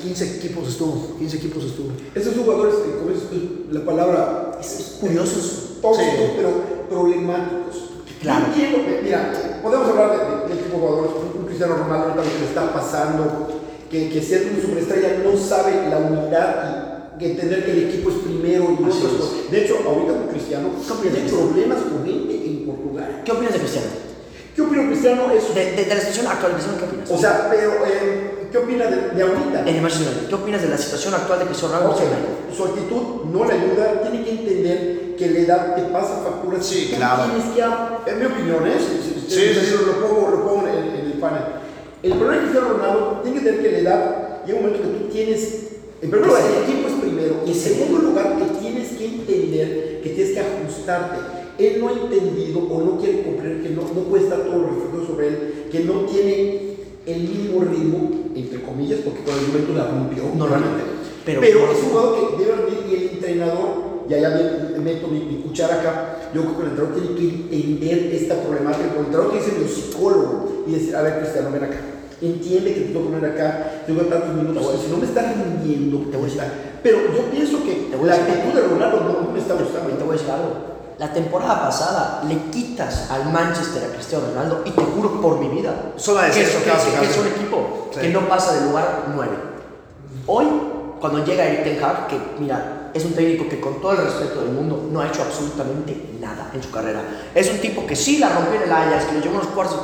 15 equipos estuvo. 15 equipos estuvo. Esos jugadores, como es la palabra. Es curiosos. Pero problemáticos. Claro. Yo entiendo, mira, podemos hablar de, de, de tipo de jugadores, un, un Cristiano Ronaldo ahorita lo que le está pasando, que, que ser una superestrella no sabe la unidad y que entender que el equipo es primero y otras cosas. De hecho, ahorita con Cristiano tiene problemas con gente en Portugal. ¿Qué opinas de Cristiano? ¿Qué opina Cristiano? Es, De, de, de la situación actual Cristiano, ¿qué opinas? o sea, pero, eh, ¿qué opina de, de ahorita? en el ¿qué opinas de la situación actual de Cristiano Ronaldo? Ok, su actitud no le ayuda, tiene que entender que la edad te pasa facturas. Sí, Tú claro. Tienes que, en mi opinión, ¿eh? Sí, si- sí, sí. Lo pongo, lo pongo en, en el panel. El problema de Cristiano Ronaldo tiene que entender que la edad llega un momento que tú tienes. En primer lugar, el equipo es primero. Y en segundo lugar, que tienes que entender que tienes que ajustarte. Él no ha entendido o no quiere comprender que no, no puede estar todo reflejo sobre él, que no tiene el mismo ritmo, entre comillas, porque con el momento la rompió. No, realmente. pero- Pero, es un jugador que debe rendir y el entrenador y allá me- meto mi, mi cuchara acá, yo creo que el entrenador tiene que entender esta problemática, porque el entrenador tiene que ser mi psicólogo y decir, a ver Cristiano, ven acá, entiende que te tengo que poner acá, tengo tantos minutos, si no me estás rindiendo, te voy a estar. Pero yo pienso que Te voy la a actitud de Ronaldo no, me está Te gustando. voy a algo. La temporada pasada le quitas al Manchester a Cristiano Ronaldo y te juro por mi vida Solo que, es, que- que- un equipo Sí. que no pasa del lugar 9. Hoy, cuando llega Eric Ten Hag, que mira, es un técnico que con todo el respeto del mundo no ha hecho absolutamente nada en su carrera. Es un tipo que sí la rompió en el Ajax, que lo llevó a los cuartos.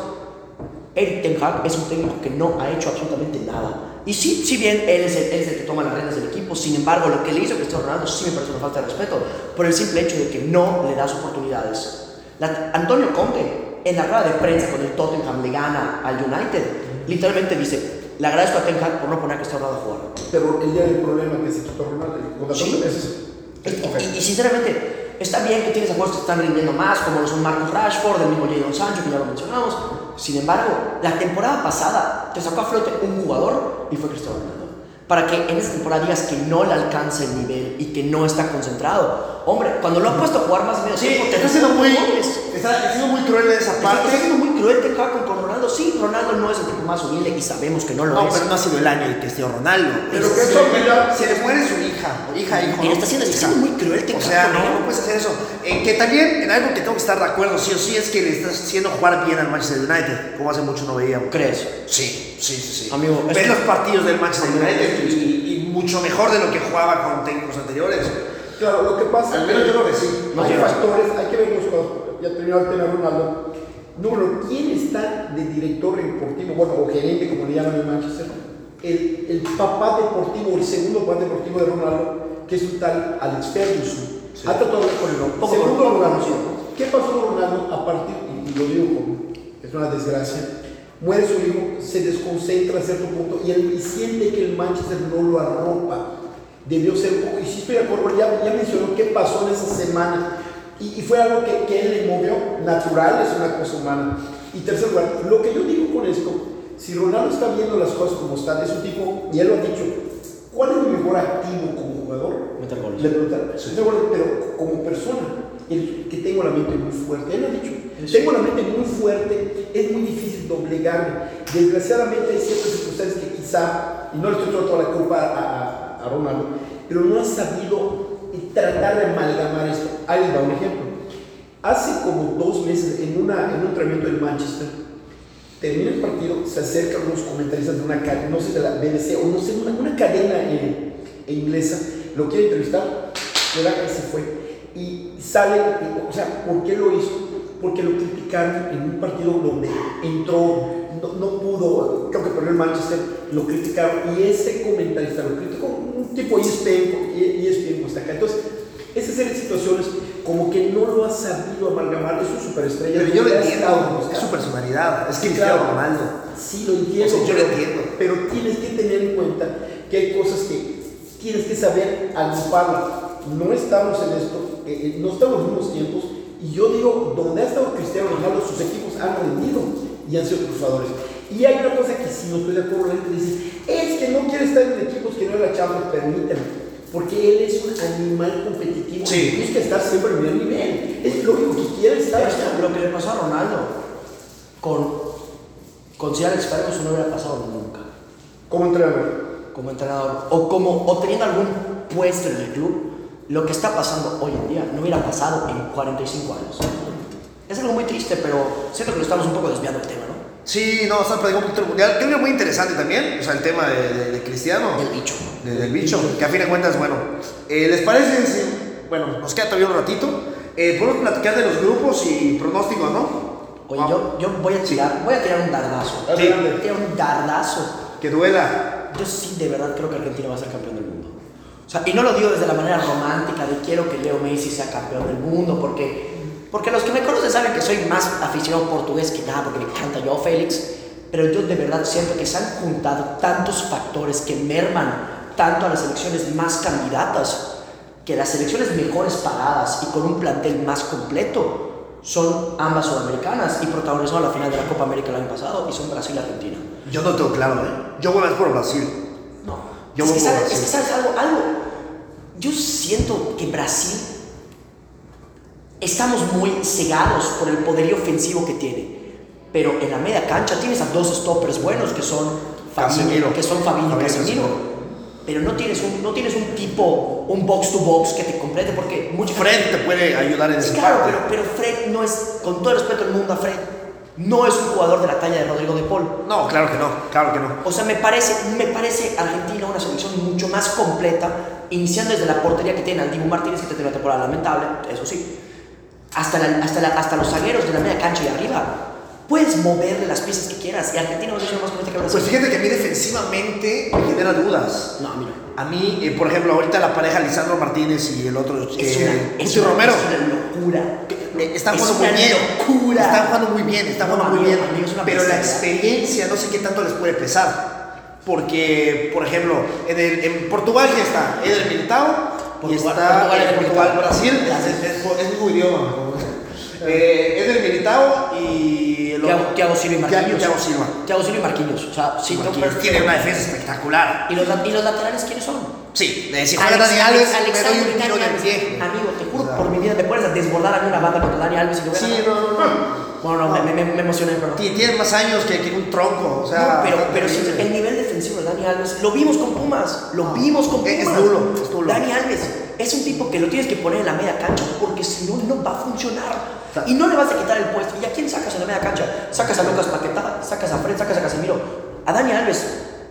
Eric Ten Hag es un técnico que no ha hecho absolutamente nada. Y sí, si bien él es, el, él es el que toma las riendas del equipo, sin embargo, lo que le hizo Cristiano Ronaldo sí me parece una falta de respeto por el simple hecho de que no le das oportunidades. La- Antonio Conte, en la rueda de prensa con el Tottenham le gana al United, literalmente dice, le agradezco a Ten Hag por no poner a Cristiano Ronaldo a jugar. Pero el día del problema que se quitó Ronaldo, Sí. es- Y, ok. y- y sinceramente, está bien que tienes jugadores que están rindiendo más, como lo son Marcus Rashford, el mismo Jadon Sancho, que ya lo mencionamos. Sin embargo, la temporada pasada te sacó a flote un jugador y fue Cristiano Ronaldo. Para que en esta temporada digas que no le alcanza el nivel y que no está concentrado. Hombre, cuando lo ha puesto a jugar más de medio Sí, tiempo, te está siendo muy, está, está siendo muy cruel en esa Está, parte. está siendo muy cruel Ten Hag con, con Ronaldo. Sí, Ronaldo no es el tipo más humilde y sabemos que no lo No, es. pero no ha sido el año el Cristiano Ronaldo. Pero que eso, le- mira, se le muere su hija, o hija, hijo. Pero ¿no? está siendo, está siendo muy cruel Ten O sea, no, no puedes hacer eso. Eh, que también, en algo que tengo que estar de acuerdo, sí o sí, es que le estás haciendo jugar bien al Manchester United, como hace mucho no veíamos. ¿Crees? Sí, sí, sí. sí. Amigo, es ves que- los partidos del Manchester Amigo, United es que- y, y mucho mejor de lo que jugaba con técnicos anteriores. Claro, lo que pasa Al menos yo creo que sí. hay No, no. factores, hay que ver dos cosas. Ya terminó el tema Ronaldo. Número, ¿quién está de director deportivo, bueno, o gerente, como le llaman en Manchester? El, el papá deportivo, el segundo papá deportivo de Ronaldo, que es un tal Alex Ferguson. Ha tratado con el Segundo conocido. ¿qué pasó con Ronaldo a partir, y, lo digo como, es una desgracia, muere su hijo, se desconcentra a cierto punto y él y siente que el Manchester no lo arropa. Debió ser y sí estoy de acuerdo, ya, ya mencionó qué pasó en esa semana. Y, y fue algo que, que él le movió, natural, es una cosa humana. Y tercer lugar, lo que yo digo con esto, si Ronaldo está viendo las cosas como están, es un tipo, y él lo ha dicho, ¿cuál es mi mejor activo como jugador? Meter goles. Le "Meter goles", pero como persona, el que tengo la mente muy fuerte, él lo ha dicho, Sí. tengo la mente muy fuerte, es muy difícil doblegarme. Desgraciadamente hay ciertas circunstancias que quizá, y no le estoy toda la culpa a, a- a Ronaldo, pero no ha sabido tratar de amalgamar esto. Ahí va un ejemplo. Hace como dos meses, en, una, en un entrenamiento en Manchester, termina el partido, se acercan unos comentaristas de una cadena, no sé, de la BBC o no sé, una, una cadena eh, inglesa, lo quiere entrevistar, le da y se fue. Y sale, o sea, ¿por qué lo hizo? Porque lo criticaron en un partido donde entró, no, no pudo, creo que perdió el Manchester, lo criticaron y ese comentarista lo criticó, tipo ESPN, ESPN pues acá. Entonces, esa serie de situaciones como que no lo ha sabido amalgamar, es un superestrella. Pero yo lo entiendo, es su personalidad, es Cristiano claro. Ronaldo. Sí, lo entiendo. O sea, yo lo entiendo. Pero tienes que tener en cuenta que hay cosas que tienes que saber agruparla. No estamos en esto, eh, eh, no estamos en los mismos tiempos. Y yo digo, donde ha estado Cristiano Ronaldo, sus equipos han rendido y han sido triunfadores. Y hay una cosa que si no estoy de acuerdo, la gente dice, es que no quiere estar en equipos que no es la Champions, permítanme. Porque él es un animal competitivo Sí. busca estar siempre en el nivel. Es lo único que quiere estar. Lo que le pasó a Ronaldo con, con Sir Alex Ferguson no hubiera pasado nunca Como entrenador. como entrenador o, como, o teniendo algún puesto en el club. Lo que está pasando hoy en día no hubiera pasado en 45 años. Es algo muy triste, pero siento que lo estamos un poco desviando del tema. Sí, no, o sea, perdió un poquito el mundial. Creo que muy interesante también, o sea, el tema de, de- de Cristiano. Del bicho. de- del bicho, que a fin de cuentas, bueno, eh, ¿les parece? si- bueno, nos queda todavía un ratito. Eh, podemos platicar de los grupos y pronósticos, ¿no? Oye, Vamos. yo, yo voy a tirar, voy a tirar un dardazo. Sí. Voy a tirar un dardazo. Que duela. Yo sí de verdad creo que Argentina va a ser campeón del mundo. O sea, y no lo digo desde la manera romántica de quiero que Leo Messi sea campeón del mundo, porque, porque los que me conocen saben que soy más aficionado portugués que nada, porque me encanta yo Félix, pero yo de verdad siento que se han juntado tantos factores que merman tanto a las selecciones más candidatas, que las selecciones mejores pagadas y con un plantel más completo son ambas sudamericanas y protagonizaron la final de la Copa América el año pasado y son Brasil y Argentina. Yo no tengo claro, ¿eh? Yo voy más por Brasil. No. Yo es, que voy por sabes, Brasil. es que sabes algo, algo. yo siento que Brasil estamos muy cegados por el poderío ofensivo que tiene. Pero en la media cancha tienes a dos stoppers buenos que son Fabinho, que son Fabinho y Casemiro. Pero no tienes, un, no tienes un tipo, un box to box que te complete porque mucha gente- Fred te puede ayudar en esa claro, parte. pero, pero Fred no es, con todo el respeto del mundo a Fred, no es un jugador de la talla de Rodrigo de Paul. No, claro que no, claro que no. O sea, me parece, me parece Argentina una selección mucho más completa, iniciando desde la portería que tiene al Dibu Martínez, que tiene una temporada lamentable, eso sí, hasta, la- hasta, la- hasta los zagueros de la media cancha y arriba. Puedes moverle las piezas que quieras y Argentina es más completa que Brasil. Pues fíjate que a mí defensivamente me genera dudas. no, mira. A mí, eh, por ejemplo, ahorita la pareja Lisandro Martínez y el otro, Es eh, una, es una- Romero, es una locura. eh, están es jugando muy bien. locura. Están jugando muy bien, están No, jugando muy amigo, bien. amigo, es una pero la experiencia no sé qué tanto les puede pesar. Porque, por ejemplo, en, el- en Portugal ya está Eder Militao y Portugal- está Portugal, Portugal. Brasil, es, es, es, es mismo idioma. Eh, Eder Militao y Thiago, Silva y Marquinhos. Thiago Silva. Thiago Silva y Marquinhos. O sea, sí, Marquinhos tiene una defensa espectacular. ¿Y los, y los laterales quiénes son? Sí, de si juega Alex- Dani Alves, Alex- me doy un Alexander tiro en el Dani pie. Alves. Amigo, te juro por mi vida, me puedes desbordar a mí una banda contra Dani Alves y a Sí, no, no, no. Bueno, no, me, me, me emocioné, pero no. Ti- Tiene más años que, que un tronco, o sea. No, pero, pero sí, el nivel defensivo de Dani Alves, lo vimos con Pumas, lo vimos con Pumas. Es- nulo, es nulo. Dani Alves es un tipo que lo tienes que poner en la media cancha porque si no, no va a funcionar. Y no le vas a quitar el puesto. ¿Y a quién sacas en la media cancha? Sacas a Lucas Paquetá, sacas a Fred, sacas a Casemiro. A Dani Alves,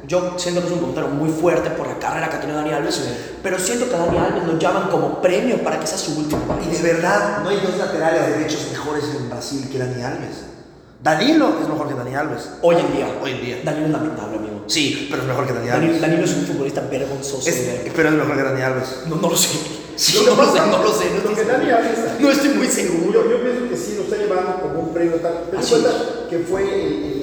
yo siento que es un comentario muy fuerte por la carrera que ha tenido Dani Alves, pero siento que a Dani Alves lo llaman como premio para que sea su último Y partido. de verdad, no hay dos laterales derechos mejores en Brasil que Dani Alves. Danilo es mejor que Dani Alves. Hoy en día. Hoy en día. Danilo es lamentable, amigo. Sí, pero es mejor que Dani Alves. Danilo es un futbolista vergonzoso. Es- de pero es mejor que Dani Alves. No, no lo sé. Sí, no, lo lo sé, no lo sé. No, estoy- Dani Alves no estoy muy seguro. Yo, yo pienso que sí, lo está llevando como un premio tal. Pero Así cuenta que fue el- el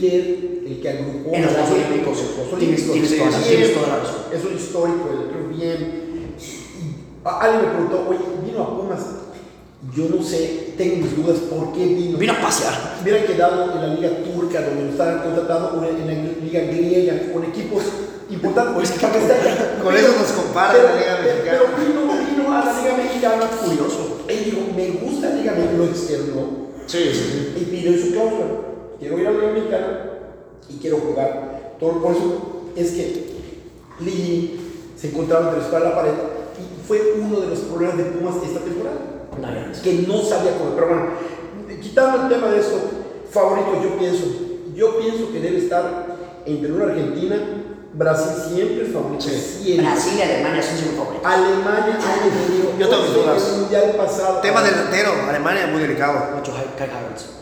líder, el que agrupó En los Juegos Olímpicos. Tienes- toda la- razón. Es un histórico, el creo bien. Alguien me preguntó, oye, vino a Pumas. Yo no sé, tengo mis dudas por qué vino. Vino a pasear. Hubiera quedado en la liga turca, donde lo estaban contratando, o en la liga griega, con equipos importantes. Oye, es que Con eso nos compara pero, la Liga Mexicana. Pero vino, vino a la Liga Mexicana curioso. Él dijo, me gusta la Liga Mexicana, lo externó. Sí, sí, sí. Y pidió su cláusula. Quiero ir a la Mexicana y quiero jugar. Todo por eso es que Ligi se encontraba entre la pared y fue uno de los problemas de Pumas esta temporada Alves. que no sabía cómo. Pero bueno, quitando el tema de esto, favorito, yo pienso, yo pienso que debe estar entre una Argentina, Brasil siempre es favorito. Sí. Brasil y Alemania son siempre favoritos. Alemania, ay, me digo, Yo tengo mis dudas. El mundial pasado. Tema delantero, Alemania muy delicado. Mucho Kai Havertz.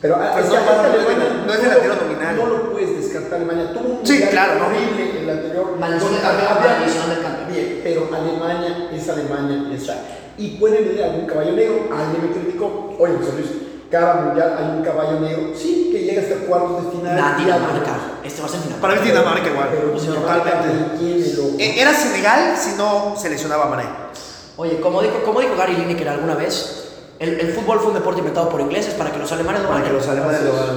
Pero a- Pero es no, que no, no es Alemania del- no es lo- delantero nominal. No lo puedes descartar Alemania. Tuvo un Sí, claro, no. horrible el anterior. Maldición donde del campeón. Bien, pero Alemania es Alemania y está. Y puede venir algún caballo negro. Alguien me criticó. Oye, José Luis, cada mundial hay un caballo negro. Sí, que llega hasta cuartos de final. Nah, Dinamarca. Este va a ser final. Para mí Dinamarca igual, Pero totalmente. Eh, Era Senegal si no seleccionaba a Mané. Oye, como dijo, como dijo Gary Lineker alguna vez, el, el fútbol fue un deporte inventado por ingleses para que los alemanes lo Para que ganen. los alemanes lo ganen.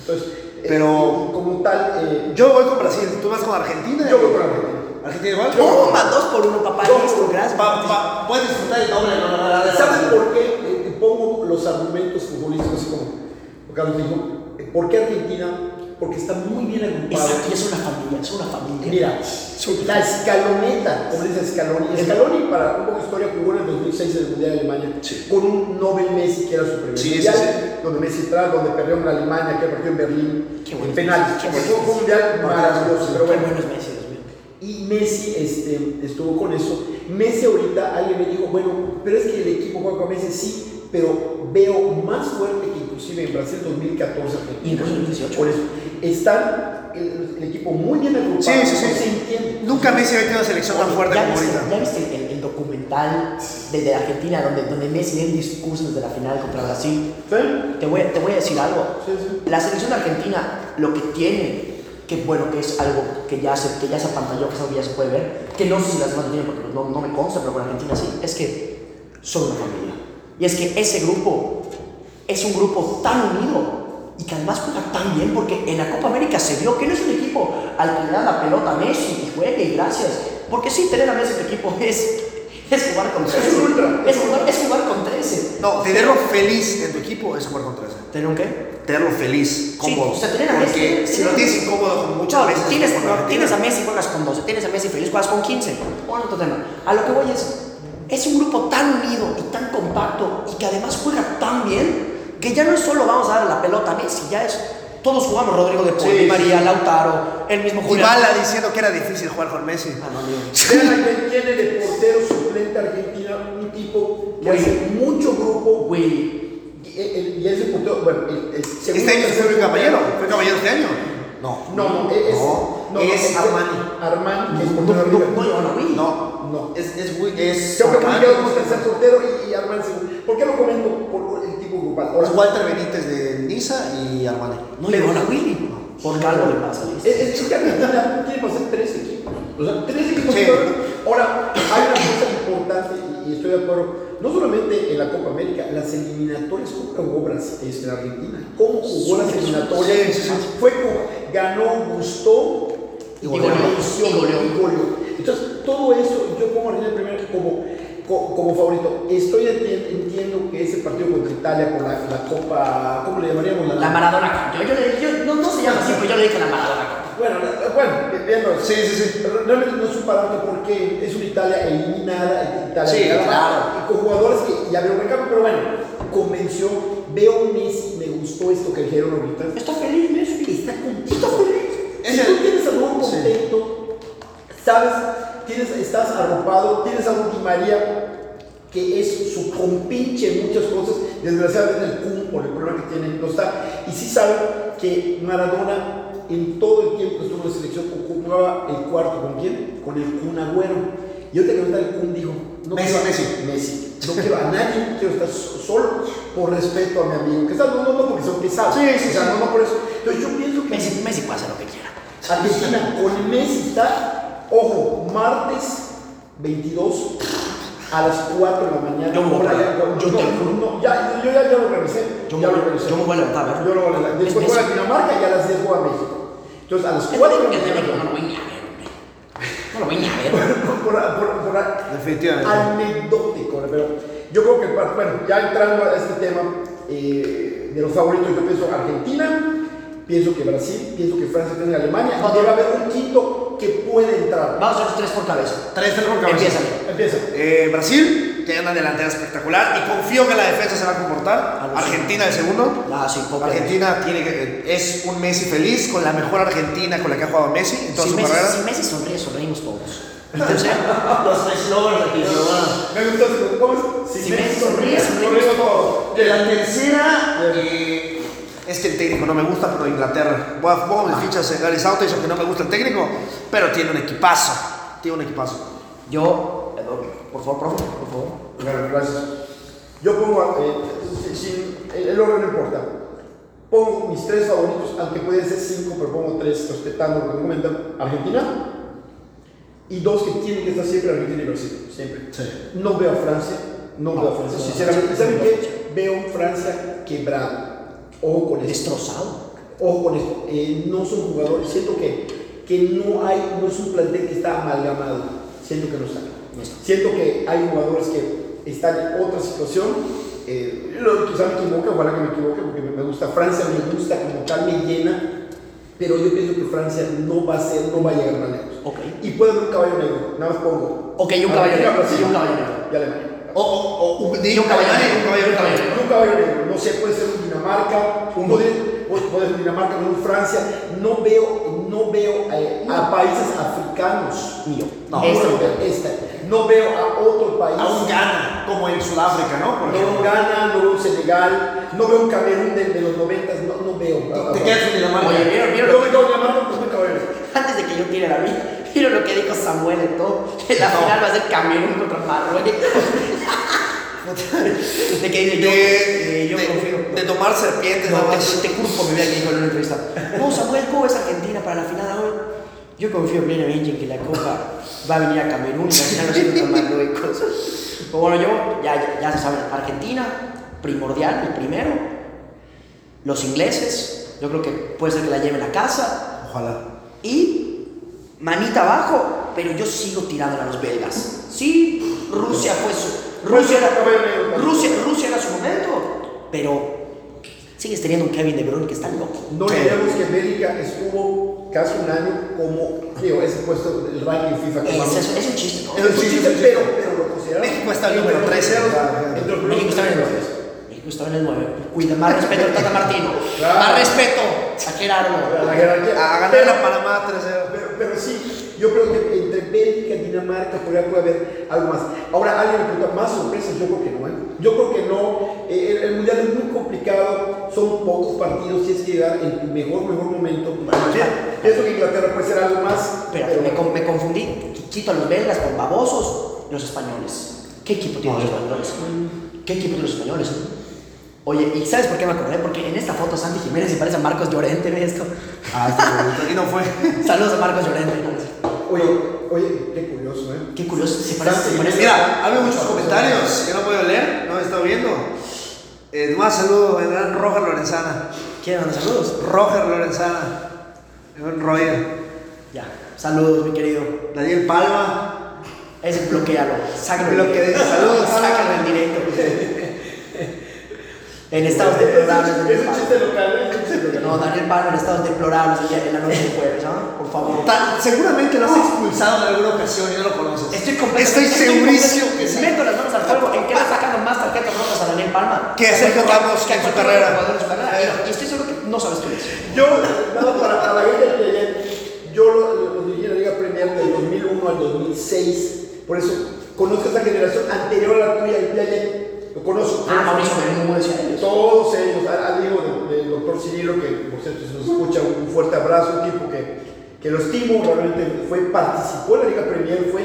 Entonces, eh, Pero- como tal, eh, Yo voy con Brasil, tú vas con Argentina. yo voy con Argentina. Argentina igual. ¡Toma! Dos por uno, papá. Dos Listo, por- gracias. Pa- pa- puedes disfrutar el doble, no, no, no, ¿Sabes no. por qué eh, pongo los argumentos futbolísticos así como Carlos dijo? ¿Por qué Argentina? Porque está muy bien agrupado. Exacto, es una familia, es una familia. Mira, la escaloneta, como dice Scaloni, Scaloni para un poco de historia jugó en el 2006 en el Mundial de Alemania Sí. con un Nobel Messi que era su primer Sí, mundial, sí, donde Messi entraba, donde perdió en Alemania, que partió en Berlín, en penales. Fue un mundial maravilloso, pero bueno. bueno es Messi. Y Messi este, estuvo con eso. Messi ahorita, alguien me dijo, bueno, pero es que el equipo juega con Messi, sí, pero veo más fuerte que inclusive en Brasil 2014. Y en 2018. Por eso, están el, el equipo muy bien agrupado. Sí, sí, sí. no se entiende. Nunca Messi había tenido una selección tan fuerte ¿ya como viste, ahorita. ¿Ya viste el, el documental de, de Argentina donde, donde Messi dio un discurso desde la final contra Brasil? ¿Sí? Te voy, a- te voy a decir algo. Sí, sí. La selección de Argentina lo que tiene, que bueno, que es algo que ya se, que ya se apantalló, que ya se puede ver, que no sé si las demás lo tienen porque no, no me consta, pero con Argentina sí, es que son una familia. Y es que ese grupo es un grupo tan unido y que además juega tan bien porque en la Copa América se vio que no es un equipo al que le da la pelota a Messi y juegue y gracias. Porque sí, tener a Messi en tu equipo es, es jugar con 13. Es un ultra. Es jugar, es jugar con 13. No, tenerlo feliz en tu equipo es jugar con 13. ¿Tener un qué? Tenerlo feliz, cómodo. o sea, tener a Messi- Porque si lo tienes incómodo como muchas No, veces. tienes, con no, tienes a Messi, juegas con 12. Tienes a Messi feliz, juegas con 15. Bueno, otro tema. A lo que voy es, es un grupo tan unido y tan compacto y que además juega tan bien que ya no es solo vamos a dar la pelota a Messi, ya es. Todos jugamos Rodrigo de Paul, Sí, Di María, sí. Lautaro, el mismo Julián. Dybala diciendo que era difícil jugar con Messi. Ah, no. Vean tiene de portero suplente Argentina, un tipo que Güey. hace mucho grupo. Güey, Y, y- y ese portero, bueno, el, el segundo Este año fue caballero. portero- ¿Fue caballero este año? No. No, no, es, No, no, es no, Armani. Armani, que es no, portero no, no, no, no, güey. No. No. Es, es, muy- es Creo que Armani. como tercer portero y, y Armani segundo. ¿Por qué lo comento? Por el. Ahora, Es Walter Benítez de Niza y Armani. no a Willy. Por algo le pasa, ¿viste? Es, es que Argentina tiene para hacer tres equipos. O sea, tres equipos. Sí. Ahora, hay una cosa importante y, estoy de acuerdo. No solamente en la Copa América, las eliminatorias, ¿cómo jugó Brasil este, en Argentina? ¿Cómo jugó las eliminatorias? Sí, sí, sí. Fue como, ganó, gustó Y goleó. venció, Y goleó. y goleó. Entonces, todo eso, yo pongo a Argentina primero como, co- como favorito. Estoy enti- entiendo que ese partido contra Italia, con la, la Copa, ¿cómo le llamaríamos? La Maradona Cup. Yo, yo, le- yo- no, no se llama así, pero yo le dije la Maradona Cup. Bueno, la- bueno, viendo Sí, sí, sí. Realmente no es un parámetro porque es una Italia eliminada, Italia Sí, eliminada, claro. y con jugadores que ya vieron el cambio, pero bueno, convenció, veo un Messi, me gustó esto que dijeron ahorita. Está feliz, Messi. Está contento, está feliz. Si tú tienes a un Sí. contento, sabes, tienes, estás arropado, tienes a Di María que es su compinche en muchas cosas, desgraciadamente el Kun por el problema que tiene no está, y sí saben que Maradona en todo el tiempo que estuvo en la selección ocupaba el cuarto con quién? Con el Kun Agüero. Y ahorita que el Kun dijo, no Messi, quiero a Messi. Messi, no quiero a nadie, quiero estar so- solo por respeto a mi amigo, que está no, no, no porque son pesados, Sí, sí, o sea, sí. no, no por eso. Entonces yo pienso que Messi, Messi puede hacer lo que quiera. Argentina con Messi está, ojo, martes 22 a las 4 de la mañana. Yo me voy a ya- yo- Yo no, ya, yo ya, ya lo revisé. Yo ya me- lo revisé. yo me voy a levantar a verlo. Yo lo voy a levantar. Después Es juega Messi. Dinamarca y a las 10 juega México. Entonces a las El 4 de la técnico no mañana. lo voy a ver, hombre. No lo voy a ver. Por, por, por, por, Definitivamente. anecdótico, pero yo creo que, bueno, ya entrando a este tema eh, de los favoritos, yo pienso Argentina, pienso que Brasil, pienso que Francia, pienso que Alemania, y debe haber un quinto que puede entrar. Vamos a hacer tres por cabeza. Tres, tres por cabeza. Empieza. Empieza. Eh, Brasil tiene una delantera espectacular y confío que la defensa se va a comportar. Argentina el segundo. Ah, sí. Argentina tiene que- es un Messi feliz con la mejor Argentina con la que ha jugado Messi en toda Si su Messi, carrera. si Messi sonríe, sonreímos todos. Entonces, Los tres lovers aquí, Me gustó, ¿cómo es? Si Messi sonríe, sonríe todo. De la tercera, eh, es que el técnico no me gusta, pero Inglaterra. Voy a mis fichas en Gary Southgate, aunque no me gusta el técnico, pero tiene un equipazo. Tiene un equipazo. yo, eh, por favor, profe, por favor. Gracias. Yo pongo, eh, sin, el, orden no importa. Pongo mis tres favoritos, aunque pueden ser cinco, pero pongo tres, respetando lo que me comentan. Argentina y dos que tienen que estar siempre Argentina y Brasil, siempre. No veo a Francia, no, No, veo a Francia, sinceramente. ¿Saben qué? Veo Francia quebrado. Ojo con esto. Destrozado. Ojo con esto, eh, no son jugadores, siento que, que no hay, no es un plantel que está amalgamado, siento que no está. No está. Siento que hay jugadores que están en otra situación, eh, quizá me equivoque, ojalá que me equivoque, porque me, gusta Francia, me gusta como tal, me llena, pero yo pienso que Francia no va a ser, no va a llegar más lejos. Ok. Y puede haber un caballo negro, nada más pongo. Ok, un caballo negro, y un caballo negro. Y Alemania. O, o, un caballo negro, un caballo negro. Un caballo negro, no sé, puede ser un Dinamarca, un puede ser Dinamarca, no un Francia. No veo, no veo eh, a países africanos. Yo. No, Este- no, esta. No veo a otro país. a un Ghana, como en Sudáfrica, ¿no? Por No veo un Ghana, no veo un Senegal, no veo un Camerún de, de los noventas, no, no veo. Te quedas en Dinamarca. Oye, ¿vieron, vieron Yo lo me que- quedo en Dinamarca, pues caballo negro. Antes de que yo tire la mía, ¿vieron lo que dijo Samuel en todo? Que la final va a ser Camerún contra Marruecos. de que De, eh, yo de- confío. de tomar serpientes, No, te, más. te juro por mi vida que dijo en una entrevista. No, Samuel, ¿cómo es Argentina para la final ahora? Yo confío plenamente en que la Copa va a venir a Camerún y la final Marruecos. Pero bueno, yo, ya, ya, ya se saben, Argentina, primordial, el primero. Los ingleses, yo creo que puede ser que la lleven a casa. Ojalá. Y manita abajo, pero yo sigo tirando a los belgas. Sí, Rusia fue su. Rusia era, Rusia, Rusia era su momento, pero sigues teniendo un Kevin De Bruyne que está loco. No olvidemos que América estuvo casi un año como digo, ese puesto del ranking FIFA. Como es, es, un chiste, ¿no? Es un chiste, es un chiste, pero, pero, lo consideramos. México está el número 13. México está en el número 13. Usted vale 9. Uy, de más respeto al Tata Martino. Más respeto a Gerardo. A Gerardo. A la Panamá 3-0. Pero, pero, sí, yo creo que entre Bélgica y Dinamarca podría haber algo más. Ahora, alguien me pregunta, ¿más sorpresas? Yo creo que no. ¿eh? Yo creo que no. Eh, el, Mundial es muy complicado. Son pocos partidos si es que llegar en tu mejor, mejor momento. Pienso que Inglaterra puede ser algo más. Pero, me, con, me confundí. Quito a los belgas con babosos y los españoles. ¿Qué equipo tienen los españoles? ¿Qué equipo tienen los españoles? Oye, ¿y sabes por qué me acordé? Porque en esta foto Santi Jiménez se parece a Marcos Llorente, ¿ves esto? Ah, este aquí no fue. Saludos a Marcos Llorente. Oye, oye, qué curioso, ¿eh? Qué curioso, se parece, se parece- Mira, ha habido muchos comentarios que no puedo leer, no he estado viendo. Eh, más saludo al gran Roger Lorenzana. ¿Quieren mandar saludos? Roger Lorenzana. El Roger. Ya, saludos, mi querido. Daniel Palma. Ese bloquealo, sácalo. en Bloquea, directo. saludos. sácalo en directo. en estados deplorables. Es un chiste local, ¿eh? Es un chiste local. No, Daniel Palma en estados deplorables de la noche de jueves, ¿no? Por favor. Ta- seguramente lo has expulsado en alguna ocasión y no lo conoces. Estoy completo. Estoy segurísimo que sí. Meto las manos al fuego en que le sacando más tarjetas rojas a Daniel Palma. Que a Sergio Ramos en su carrera. en carrera. Y- estoy seguro que no sabes quién es. Yo, nada para, la gente que yo lo, dirigí en la Liga Premier del 2001 al 2006, por eso conozco esa generación anterior a la tuya, el Piaget, lo conozco. Ah, Mauricio ellos. Todos ellos, al hijo del, del doctor Cirilo, que por cierto, si nos escucha, un fuerte abrazo, un tipo que, que lo estimo, realmente fue, participó en la Liga Premier, fue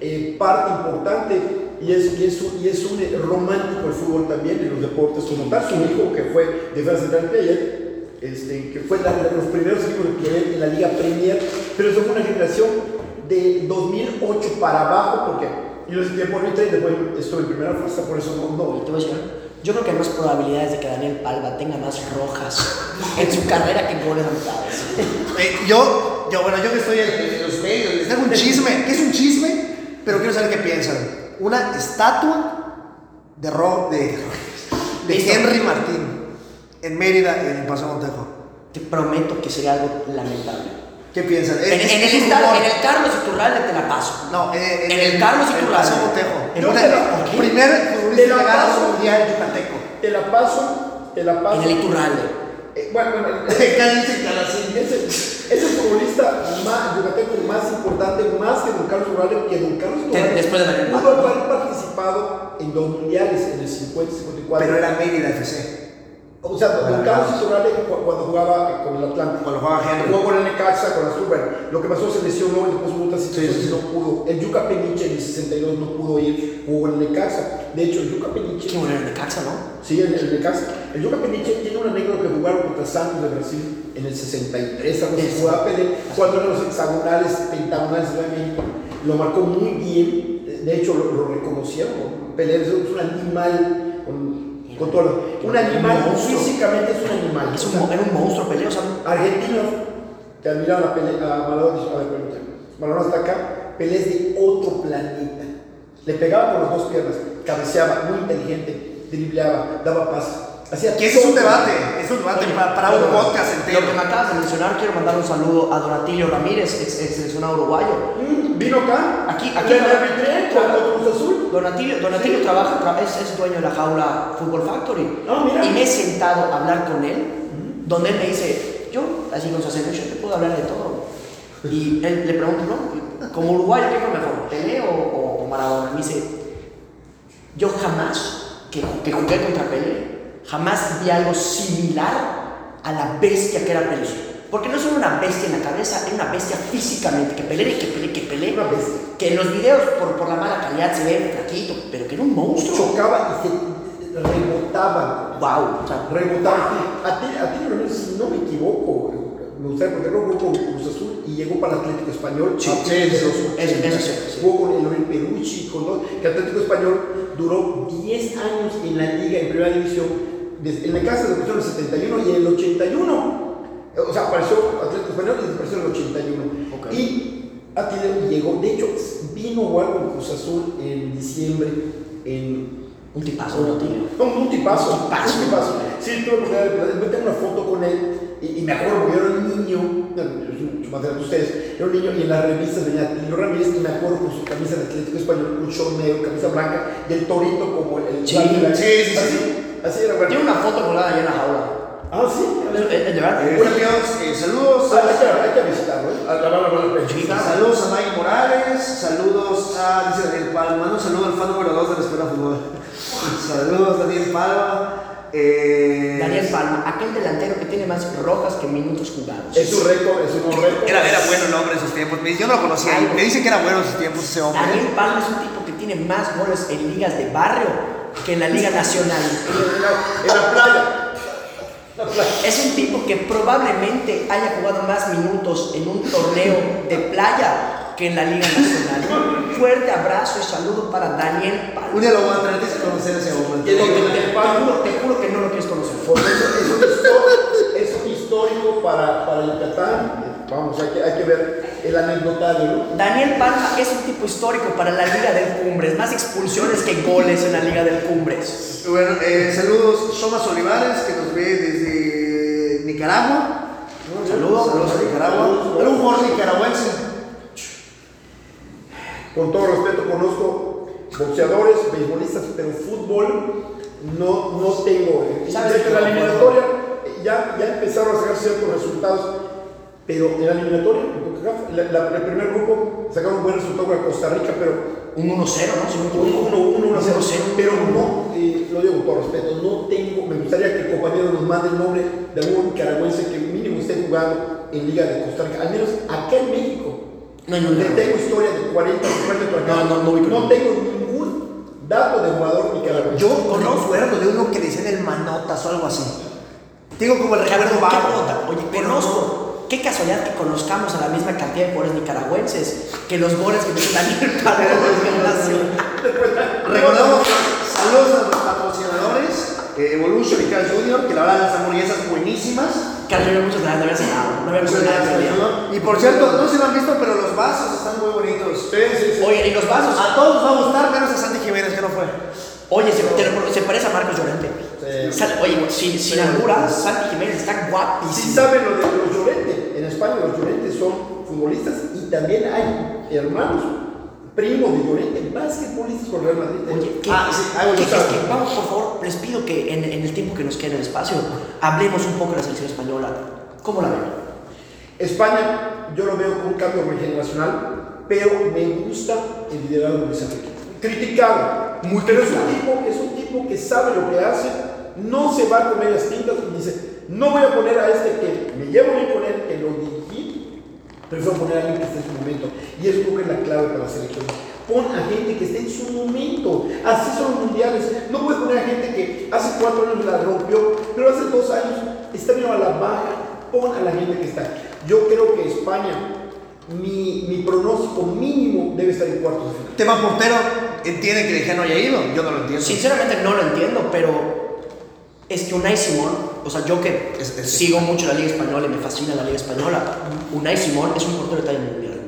eh, parte importante y es, y, es un, y es un eh, romántico el fútbol también, en los deportes como tal. Su hijo, que fue defensa central Player, este, que fue la- los primeros equipos de Player en la Liga Premier, pero eso fue una generación de 2008 para abajo, porque yo en ese tiempo no entré, después estuve en primera fuerza, por eso no, no, Y te voy a decir, yo creo que hay más probabilidades de que Daniel Palma tenga más rojas en su carrera que goles anotados. Eh, yo, yo, bueno, yo que estoy en, los medios, les traigo un chisme. ¿Qué es un chisme? Pero quiero saber qué piensan. Una estatua de Ro, de, de Listo. Henry Martín en Mérida, en el Paso Montejo. Te prometo que sería algo lamentable. ¿Qué piensan? En, en el, rumor. en el Carlos Iturralde te la paso. No, eh, En el Carlos en el Iturralde. Paso Una- el- primer futbolista que gana un mundial yucateco. te la paso, te la paso. En el Iturralde. Eh, bueno, bueno, es el, el futbolista más, yucateco más importante, más que Don Carlos Urralde, que Don Carlos Urralde después de pudo haber participado en dos mundiales, en el 50 y 54. Pero era Mérida FC. O sea, Bueno, Carlos cu- cuando jugaba con el Atlántico. Cuando jugaba Henry. Jugó con el Necaxa, con Asturban. Lo que pasó se lesionó y después hubo otra situación Sí, sí, y no pudo. El Yuca Peniche en el 62 no pudo ir, jugó en el Necaxa. De hecho, el Yuca Peniche. Qué bueno el Necaxa, ¿no? Sí, el, el Necaxa. El Yuca Peniche tiene una anécdota que jugaron contra Santos de Brasil en el 63, algo así, jugaba cuando eran los hexagonales, pentagonales de México. Lo marcó muy bien, de hecho lo, lo reconocieron. Pelé es un animal, Un animal, físicamente es un animal. Es un, era un monstruo peleo, o sea, Argentinos te admiraban a Pelé, a Maradona, a ver, permítame. Maradona está acá, Pelé es de otro planeta. Le pegaba con las dos piernas, cabeceaba, muy inteligente, dribleaba, daba pases. Que ese es un debate, es un debate para, para un podcast Lo que entero. me acabas de mencionar, quiero mandar un saludo a Donatilio Ramírez, ex, ex seleccionado uruguayo. Mm, Vino acá, Aquí- aquí- arbitré contra Cruz Azul. Donatilio, Donatilio trabaja, tra- es, es dueño de la jaula Football Factory. Ah, mira. Y me he sentado a hablar con él, donde él me dice, yo, así con su acento, yo te puedo hablar de todo. Y él le pregunto, ¿no? Como uruguayo, ¿qué fue mejor, Pelé o, o- Maradona? Me dice, yo jamás, que, que jugué contra Pelé, jamás vi algo similar a la bestia que era Pelé. Porque no es solo una bestia en la cabeza, era una bestia físicamente, que Pelé, que Pelé, que Pelé. Una bestia. Que en los videos, por, por la mala calidad, se ve flaquito, pero que era un monstruo. Chocaba y se rebotaba. Wow, o sea, Rebotaba. A ti, a ti, si no me equivoco, me gustaría porque luego jugó con Cruz Azul y llegó para el Atlético Español. Sí, a sí, fines de sí, los eso- 80. eso sí, sí. Jugó con el Perucci, con dos, que Atlético Español duró 10 años en la liga, en primera división. En el caso de en el 71 y en el 81. O sea, apareció Atlético Español y desapareció en el 81. Ok. Y tenido, llegó, de hecho, vino algo en Cruz Azul en diciembre en Un tipazo, no tío. no, un tipazo. Un tipazo. Un tipazo. Sí, tuve oportunidad de tengo una foto con él y, y me acuerdo que yo era un niño, bueno, yo soy mucho más grande que ustedes, era un niño y en las revistas venía Tilio Ramírez y me acuerdo con su camisa de Atlético Español, un short negro, camisa blanca y el torito como el- sí, sí, sí. Así, era bueno. Tiene una foto colgada allá en la jaula. Ah, sí. Es- de verdad. Eh, amigos, eh, saludos. Ah, hay, que, hay que visitarlo, ¿eh? A la bala, bala, bala. Sí, Saludos a Mike Morales, saludos a dice Daniel Palma, un saludo al fan número 2 de la Escuela de Fútbol. Saludos Daniel Palma. Eh, Daniel Palma, aquel delantero que tiene más rojas que minutos jugados. Es un récord, es un récord. Era, era bueno el hombre en sus tiempos. Yo no lo conocía. Ay, Me dicen que era bueno en sus tiempos ese hombre. Daniel Palma es un tipo que tiene más goles en ligas de barrio que en la Liga Nacional. En la, en la playa. La playa. Es un tipo que probablemente haya jugado más minutos en un torneo de playa que en la Liga Nacional. Fuerte abrazo y saludo para Daniel Palma. Un día lo voy a que conocer a ese hombre. Te, juro, te juro que no lo quieres conocer. Eso es un, histórico, es un histórico para, para Yucatán. Vamos, hay que, hay que ver el anecdotario, ¿no? Daniel Palma es un tipo histórico para la Liga del Cumbres. Más expulsiones que goles en la Liga del Cumbres. Bueno, eh, saludos Somas Olivares, que nos ve desde Nicaragua. Saludos. Saludos a Nicaragua. Algún jugador nicaragüense. Con todo respeto, conozco boxeadores, beisbolistas, pero fútbol no, no tengo. ¿Sabes en la eliminatoria ya, ya empezaron a sacar ciertos resultados, pero en la eliminatoria, el primer grupo sacaron un buen resultado para Costa Rica, pero Un 1-0, ¿no? Si no Un equivoco. 1 1 1 0 1-0. pero no, eh, lo digo con todo respeto, no tengo, me gustaría que el compañero nos mande el nombre de algún nicaragüense que mínimo esté jugando en Liga de Costa Rica, al menos acá en México. No hay Le ningún tengo historia de 40, 50 por acá. No, no, no no ninguno. tengo ningún dato de jugador nicaragüense. Yo conozco de uno que le decían el manotas o algo así. Tengo como el recuerdo ¿Qué vago. nota? Oye, conozco. Qué casualidad que conozcamos a la misma cantidad de jugadores nicaragüenses que los goles que tiene Daniel Palma en la nación. Recordamos, saludos a los patrocinadores, eh, Evolution y Carl Jr., que la verdad las hamburguesas buenísimas. Carlos, yo muchas gracias de haber cenado. No había comido nada. Y por cierto, no se lo han visto, pero los vasos están muy bonitos. Sí, sí, sí. Oye, y los vasos. A todos nos va a gustar, menos a Santi Jiménez, que no fue. Oye, se, te se parece a Marcos Llorente. Sí. Oye, sin, sin alburas, Santi Jiménez está Sí guapísimo. saben lo de los Llorente. España los Llorente son futbolistas y también hay hermanos, primos de Llorente, basquetbolistas con Real Madrid. Oye, ¿qué, Ah, sí, algo qué- qué- vamos, por favor, les pido que en, en el tiempo que nos queda en el espacio, hablemos un poco de la selección española. ¿Cómo la ven? España, yo lo veo como un cambio generacional, pero me gusta el liderazgo de Luis Enrique. Criticado, Muy pero es un, tipo, es un tipo que sabe lo que hace, no se va a comer las tintas y dice, no voy a poner a este que me llevo bien con él, que lo dirigí, prefiero poner a alguien que esté en su momento. Y eso creo que es la clave para la selección. Pon a gente que esté en su momento. Así son los mundiales. No puedes poner a gente que hace cuatro años la rompió, pero hace dos años está viendo a la baja. Pon a la gente que está. Yo creo que España, mi, mi pronóstico mínimo debe estar en cuartos de final. Tema portero, entiende que De no haya ido. Yo no lo entiendo. Sinceramente no lo entiendo, pero es que Unai Simón, o sea, yo que Es- es- sigo mucho la Liga Española y me fascina la Liga Española, Unai Simón es un portero de talla mundial.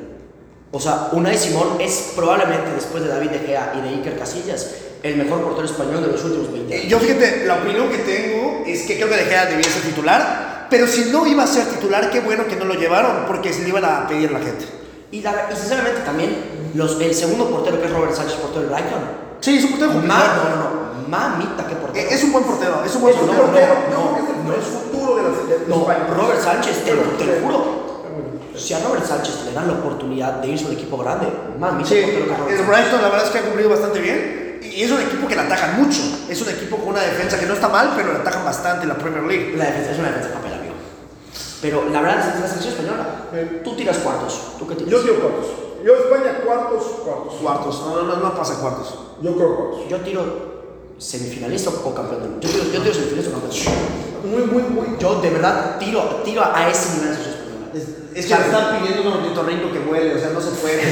O sea, Unai Simón es probablemente después de David De Gea y de Iker Casillas el mejor portero español de los últimos 20 Eh, años. Yo fíjate, la opinión que tengo es que creo que De Gea debía ser titular, pero si no iba a ser titular, qué bueno que no lo llevaron, porque se le iban a pedir la gente. Y, la- y sinceramente también los, el segundo portero que es Robert Sánchez, portero del Brighton. Sí, es un portero cumplidor. no, no, no, mamita, qué portero. Eh, Es un buen portero, es un buen Es no, portero. no, que es el- no. el futuro de la de No. Robert Sánchez, te, lo- lo juro. Si a Robert Sánchez le dan la oportunidad de irse a un equipo grande, mamita, Sí, que es el. Brighton la verdad es que ha cumplido bastante bien. Y es un equipo que le atacan mucho. Es un equipo con una defensa que no está mal, pero le atacan bastante en la Premier League. La defensa es una defensa de papel, amigo. Pero la verdad es la selección española. Eh. Tú tiras cuartos. ¿Tú qué tiras? Yo digo cuartos. Yo España cuartos, cuartos. Cuartos, no, no, no pasa cuartos. Yo creo cuartos. Yo tiro semifinalista o campeón del mundo. Yo tiro, yo tiro semifinalista o campeón del mundo. Muy, muy, muy. Yo de verdad tiro, tiro a ese nivel de. Es, es que están pidiendo un ornitorrinco que vuele, o sea, no se puede.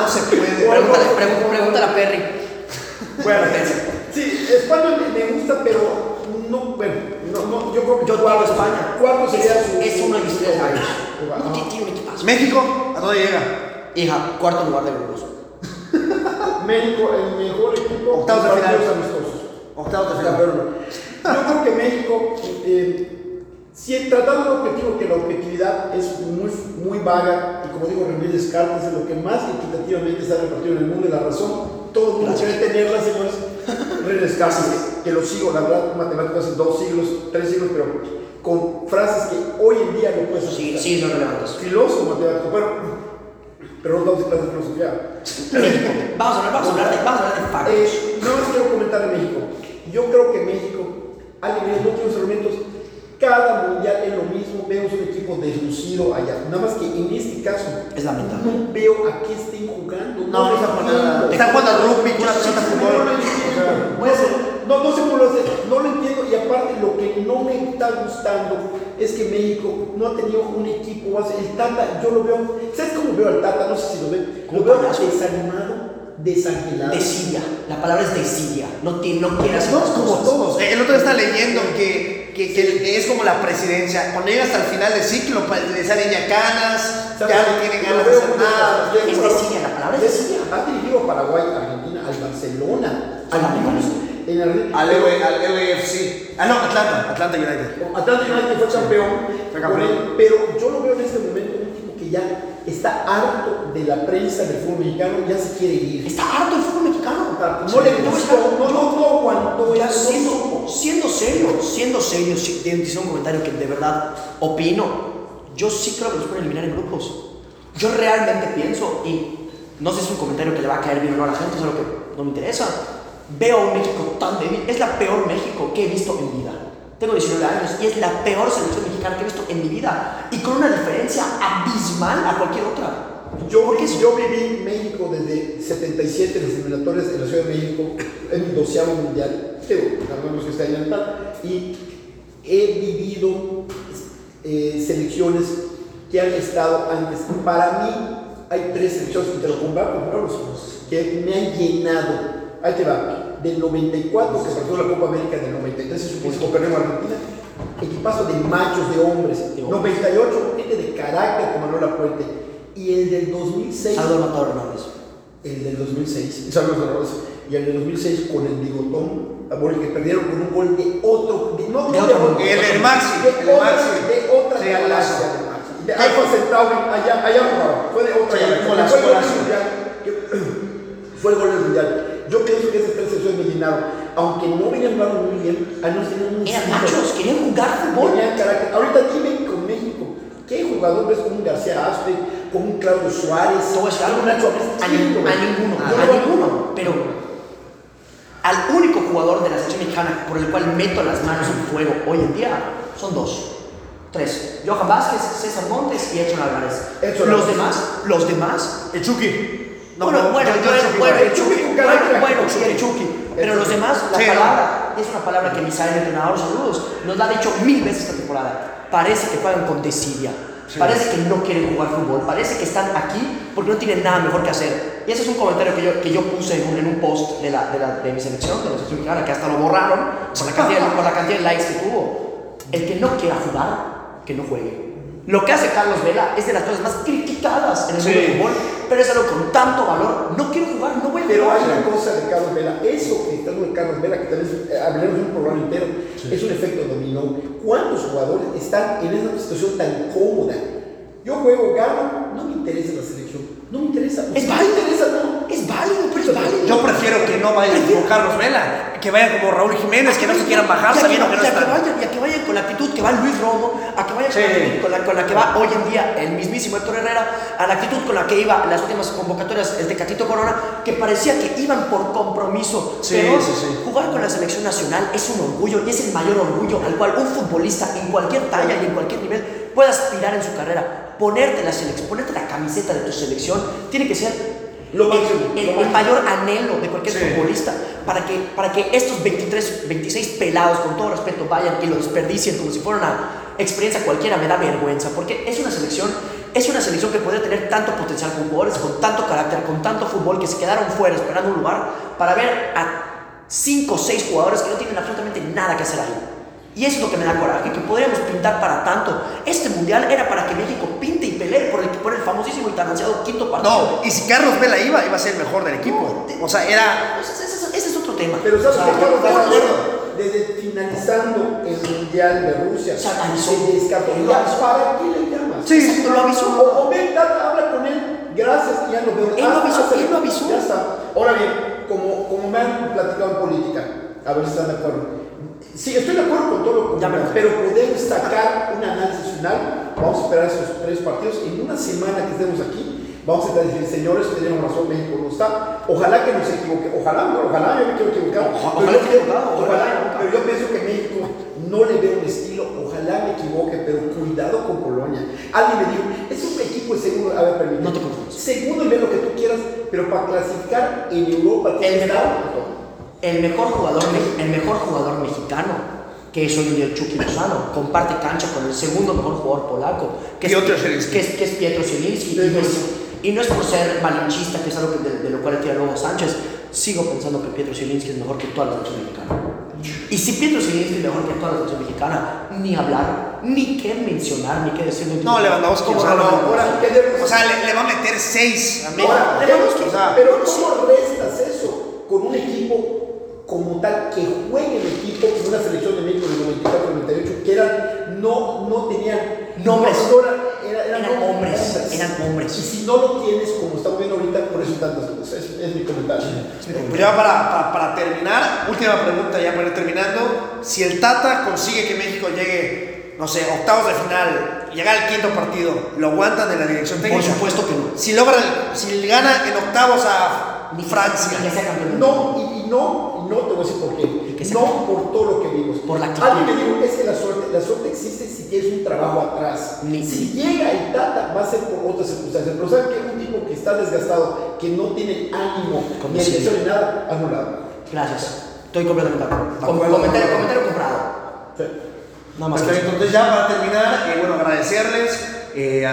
No se puede. Pregúntale, pregúntale a Perry. Bueno, sí, España me, me gusta, pero no, bueno, no, no, yo creo que Yo tiro cuartos, España. Cuartos sería Es- su. Es uno de mis tres tiene un equipazo. México, ¿a dónde llega? Hija, cuarto lugar de grupos. México, el mejor equipo Octavos de final. amistosos. Octavos de final. Yo creo que México, eh, si tratando un objetivo que la objetividad es muy, muy vaga, y como digo, René Descartes es lo que más equitativamente se ha repartido en el mundo y la razón, todo el mundo quiere tenerla, señores. René Descartes, que lo sigo, la verdad, matemáticos hace dos siglos, tres siglos, pero con frases que hoy en día no puedes Sí, aplicar. sí, son relevantes. Filósofo matemático, bueno, pero no damos clases de filosofía. México. Vamos a hablar, vamos a hablar de, vamos a hablar de factos. Eh, no más quiero comentar de México. Yo creo que México, alegría, no tiene elementos. Cada mundial es lo mismo. Vemos un equipo deslucido allá. Nada más que en este caso, Es lamentable. no veo a qué estén jugando. No, no lo está jugando. Están jugando al rugby, una sí, fútbol. No lo entiendo. No sé, cómo lo hace. No lo entiendo. Y aparte, lo que no me está gustando es que México no ha tenido un equipo base. El Tata, yo lo veo. ¿Sabes cómo veo al Tata? No sé si lo ven. Lo veo payaso. desanimado, desangelado. Desidia. La palabra es desidia. No, tiene, no quiere hacer No, las como cosas. todos. Eh, El otro está leyendo que, que, que es como la presidencia. Cuando llega hasta el final del ciclo, pa- le salen ya canas, ya no tienen ganas de hacer nada. Es desidia, la palabra es desidia. Ha dirigido a Paraguay, Argentina, al Barcelona, al Solamente. En Argentina. Al, EVFC. Ah, no, Atlanta. Atlanta United. Atlanta United fue campeón, Fue campeón. pero yo lo veo en este momento un tipo que ya está harto de la prensa del fútbol mexicano, ya se quiere ir. Está harto el fútbol mexicano. No le gustó, no, no, no aguantó Ya siendo, siendo serio, siendo serio, dice un comentario que de verdad opino, yo sí creo que los pueden eliminar en grupos. Yo realmente pienso, y no sé si es un comentario que le va a caer bien o no a la gente, es algo que no me interesa. Veo un México tan débil, es la peor México que he visto en mi vida. Tengo 19 años y es la peor selección mexicana que he visto en mi vida. Y con una diferencia abismal a cualquier otra. Yo, es- yo viví México desde 77, las eliminatorias en la Ciudad de México, en mi doceavo mundial, pero sabemos que está tal, y he vivido eh, selecciones que han estado antes. Para mí hay tres selecciones, y te lo comparto, que me han llenado. Ahí te va, del 94 que partió la Copa América, del 93 es un equipo perdemos Argentina, equipazo de machos, de hombres, De hombres. 98 gente de carácter como Manuela Puente, y el del 2006 Salvador Matador Hernández. el del 2006, Saludos Dolores, y el del 2006 con el bigotón, amor, que perdieron con un gol de otro, de, no, De no otro, de, el del Maxi, de el otra, Maxi. de otra galaxia de Maxi. De Alfa Centauri, allá, allá jugaba, fue de otra Sí, galaxia, fue el gol del mundial, Yo pienso que esas tres secciones llenaron, aunque no venían jugando muy bien, al menos tenían un Eran machos, querían jugar fútbol. Tenían carácter. Ahorita dime con México, ¿qué jugador ves con un García Aspe, con un Claudio Suárez, con un Nacho a, ninguno, a ninguno, pero al único jugador de la selección mexicana por el cual meto las manos en fuego hoy en día son dos, tres, Johan Vázquez, César Montes y Edson Álvarez. Edson los Álvarez. demás, los demás, El Chucky. No, bueno, no, bueno, yo- yo bueno, Chucky, bueno, el Chucky, bueno, carácter. bueno, sí, el Chucky, pero los demás, la Sí, palabra es una palabra que Misael, entrenador, saludos, nos la ha dicho mil veces esta temporada. Parece que juegan con desidia. Parece que no quieren jugar fútbol, parece que están aquí porque no tienen nada mejor que hacer. Y ese es un comentario que yo, que yo puse en un, en un post de, la, de, la, de mi selección, de la selección mexicana, que hasta lo borraron por la, cantidad, por la cantidad de likes que tuvo. El que no quiera jugar, que no juegue. Lo que hace Carlos Vela es de las cosas más criticadas en el mundo Sí. del fútbol, pero es algo con tanto valor. No quiero jugar, no voy a Pero hay una cosa de Carlos Vela, eso que está de Carlos Vela, que tal vez eh, hablaremos de un programa entero, es un efecto dominó. ¿Cuántos jugadores están en esa situación tan cómoda? Yo juego, gano, no me interesa la selección, no me interesa. Es no válido. me interesa, no. Es válido, pero es válido. Yo prefiero que no vayan como Carlos Vela, que vayan como Raúl Jiménez, que no se quieran bajar Y a sabiendo que no y a que están. vayan, y a que vayan con la actitud que va Luis Romo, a que vayan con, Sí. la con, la, con la que va hoy en día el mismísimo Héctor Herrera, a la actitud con la que iba en las últimas convocatorias el Tecatito Corona, que parecía que iban por compromiso. Sí, pero sí, sí. jugar con la selección nacional es un orgullo y es el mayor orgullo al cual un futbolista en cualquier talla y en cualquier nivel puede aspirar en su carrera. Ponerte la selección, ponerte la camiseta de tu selección, tiene que ser Lo el- máximo, el, lo el mayor anhelo de cualquier Sí. futbolista para que, para que estos 23, 26 pelados, con todo respeto, vayan y lo desperdicien como si fuera una experiencia cualquiera, me da vergüenza, porque es una selección, es una selección que podría tener tanto potencial con jugadores, con tanto carácter, con tanto fútbol, que se quedaron fuera esperando un lugar para ver a 5 o 6 jugadores que no tienen absolutamente nada que hacer ahí. Y eso es lo que me da coraje, que podríamos pintar para tanto. Este mundial era para que México pinte y pelear por el, por el famosísimo y tan ansiado quinto partido. No, y si Carlos Vela iba, iba a ser el mejor del equipo. O sea, era. Ese, ese- ese es otro tema. Pero ¿sabes O sea, qué? Carlos? ¿estás de Desde- acuerdo? Desde finalizando el Mundial de Rusia, O sea, avisó. se avisó. ¿Para qué le llamas? Sí. Exacto, lo avisó. O, o ven, Tata, habla con él. Gracias, ya lo veo. Él lo Ah, avisó, ah, él lo avisó. Ya está. Ahora bien, como, como me han platicado en política, a ver si están de acuerdo. Sí, estoy de acuerdo con todo lo que Ya pero podemos sacar un análisis final. Vamos a esperar esos tres partidos. En una semana que estemos aquí, vamos a estar diciendo, señores, tenemos razón, México no está. Ojalá que nos equivoque. Ojalá, ojalá, yo me quiero equivocar. Ojalá pero, yo, ojalá pero yo pienso que México no le veo un estilo. Ojalá me equivoque, pero cuidado con Polonia. Alguien me dijo, es un equipo de segundo. A ver, permíteme. No te confundas. Segundo y ve lo que tú quieras, pero para clasificar en Europa El mejor. El mejor jugador, el mejor jugador mexicano, que es hoy en día el Chucky Lozano, comparte cancha con el segundo mejor jugador polaco, que es, Zielinski. que es, que es Pietro Zielinski. Y, no es, y no es por ser malinchista, que es algo que de, de lo cual decía Lobo Sánchez, sigo pensando que Pietro Zielinski es mejor que toda la selección mexicana. Y si Pietro Zielinski es mejor que toda la selección mexicana, ni hablar, ni qué mencionar, ni qué decir. No, Lewandowski, o sea, no. Ahora, ¿qué debemos O sea, le, le va a meter seis a México. Ahora, Lewandowski, pero, pero ¿cómo restas eso con un equipo como tal que juegue en equipo como una selección de México del 94-98 que eran, no, no tenían Nombres. no, era- era- eran, Eran hombres, hombres. eran hombres. Y si no lo tienes, como estamos viendo ahorita, por eso tantas cosas. Es, es mi comentario. Pues ya para, para, para terminar, última pregunta ya para ir terminando. Si el Tata consigue que México llegue, no sé, octavos de final, llegar al quinto partido, ¿lo aguantan de la dirección Por técnica? supuesto que no. Si logra, el- si gana en octavos a Ni Francia. Ni que sea campeón. No, y, y no, no te voy a decir por qué. que No por todo lo que vimos. Por la actitud. Alguien me dijo, es que la suerte, la suerte existe si tienes un trabajo atrás. Ni- si llega el Tata, va a ser por otras circunstancias. Pero ¿saben qué? Un tipo que está desgastado, que no tiene ánimo, Como ni dirección ni nada, anulado. Gracias. Estoy completamente de acuerdo. Com- acuerdo. comentario, comentario comprado. Sí. Nada más que Perfecto, entonces ya para terminar, eh, bueno, agradecerles eh, a,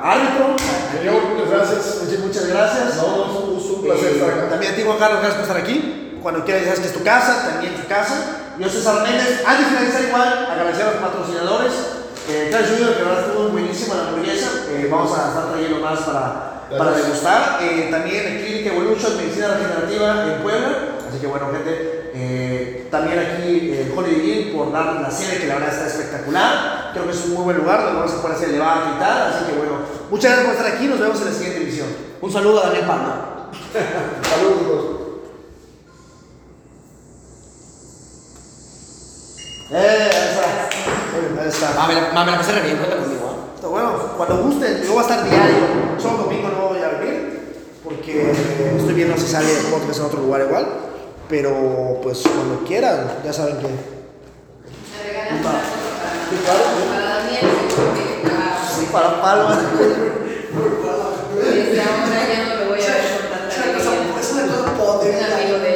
a árbitro. Señor, muchas gracias. Muchas, muchas gracias. No, no, es un placer Eh, estar acá. También a ti, Juan Carlos, gracias por estar aquí. Cuando quieras, ya sabes que es tu casa, también tu casa. Yo soy César Méndez. Antes de finalizar, igual, agradecer a los patrocinadores. Eh, Carl Junior, que la verdad estuvo buenísima la hamburguesa. Eh, vamos a estar trayendo más para, para degustar. Eh, también Clinic Evolution, Medicina Regenerativa en Puebla. Así que bueno, gente, eh, también aquí eh, Holiday Inn por dar la sede que la verdad está espectacular. Creo que es un muy buen lugar donde vamos a poder hacer elevada y tal. Así que bueno, muchas gracias por estar aquí. Nos vemos en la siguiente emisión. Un saludo a Daniel Palma. Saludos. Eh. Ahí está. Ah, me la, me la pasé re bien, cuenta conmigo. ¿eh? Está bueno, cuando gusten, yo voy a estar diario. Solo domingo no voy a venir porque estoy viendo si sale el podcast en otro lugar igual. Pero pues cuando quieran, ya saben que. Regalan una Sí, para, para Daniel, ah, Sí, para Palma. desde ahora ya no lo voy a ver por tanta alegría. Es una cosa Un amigo de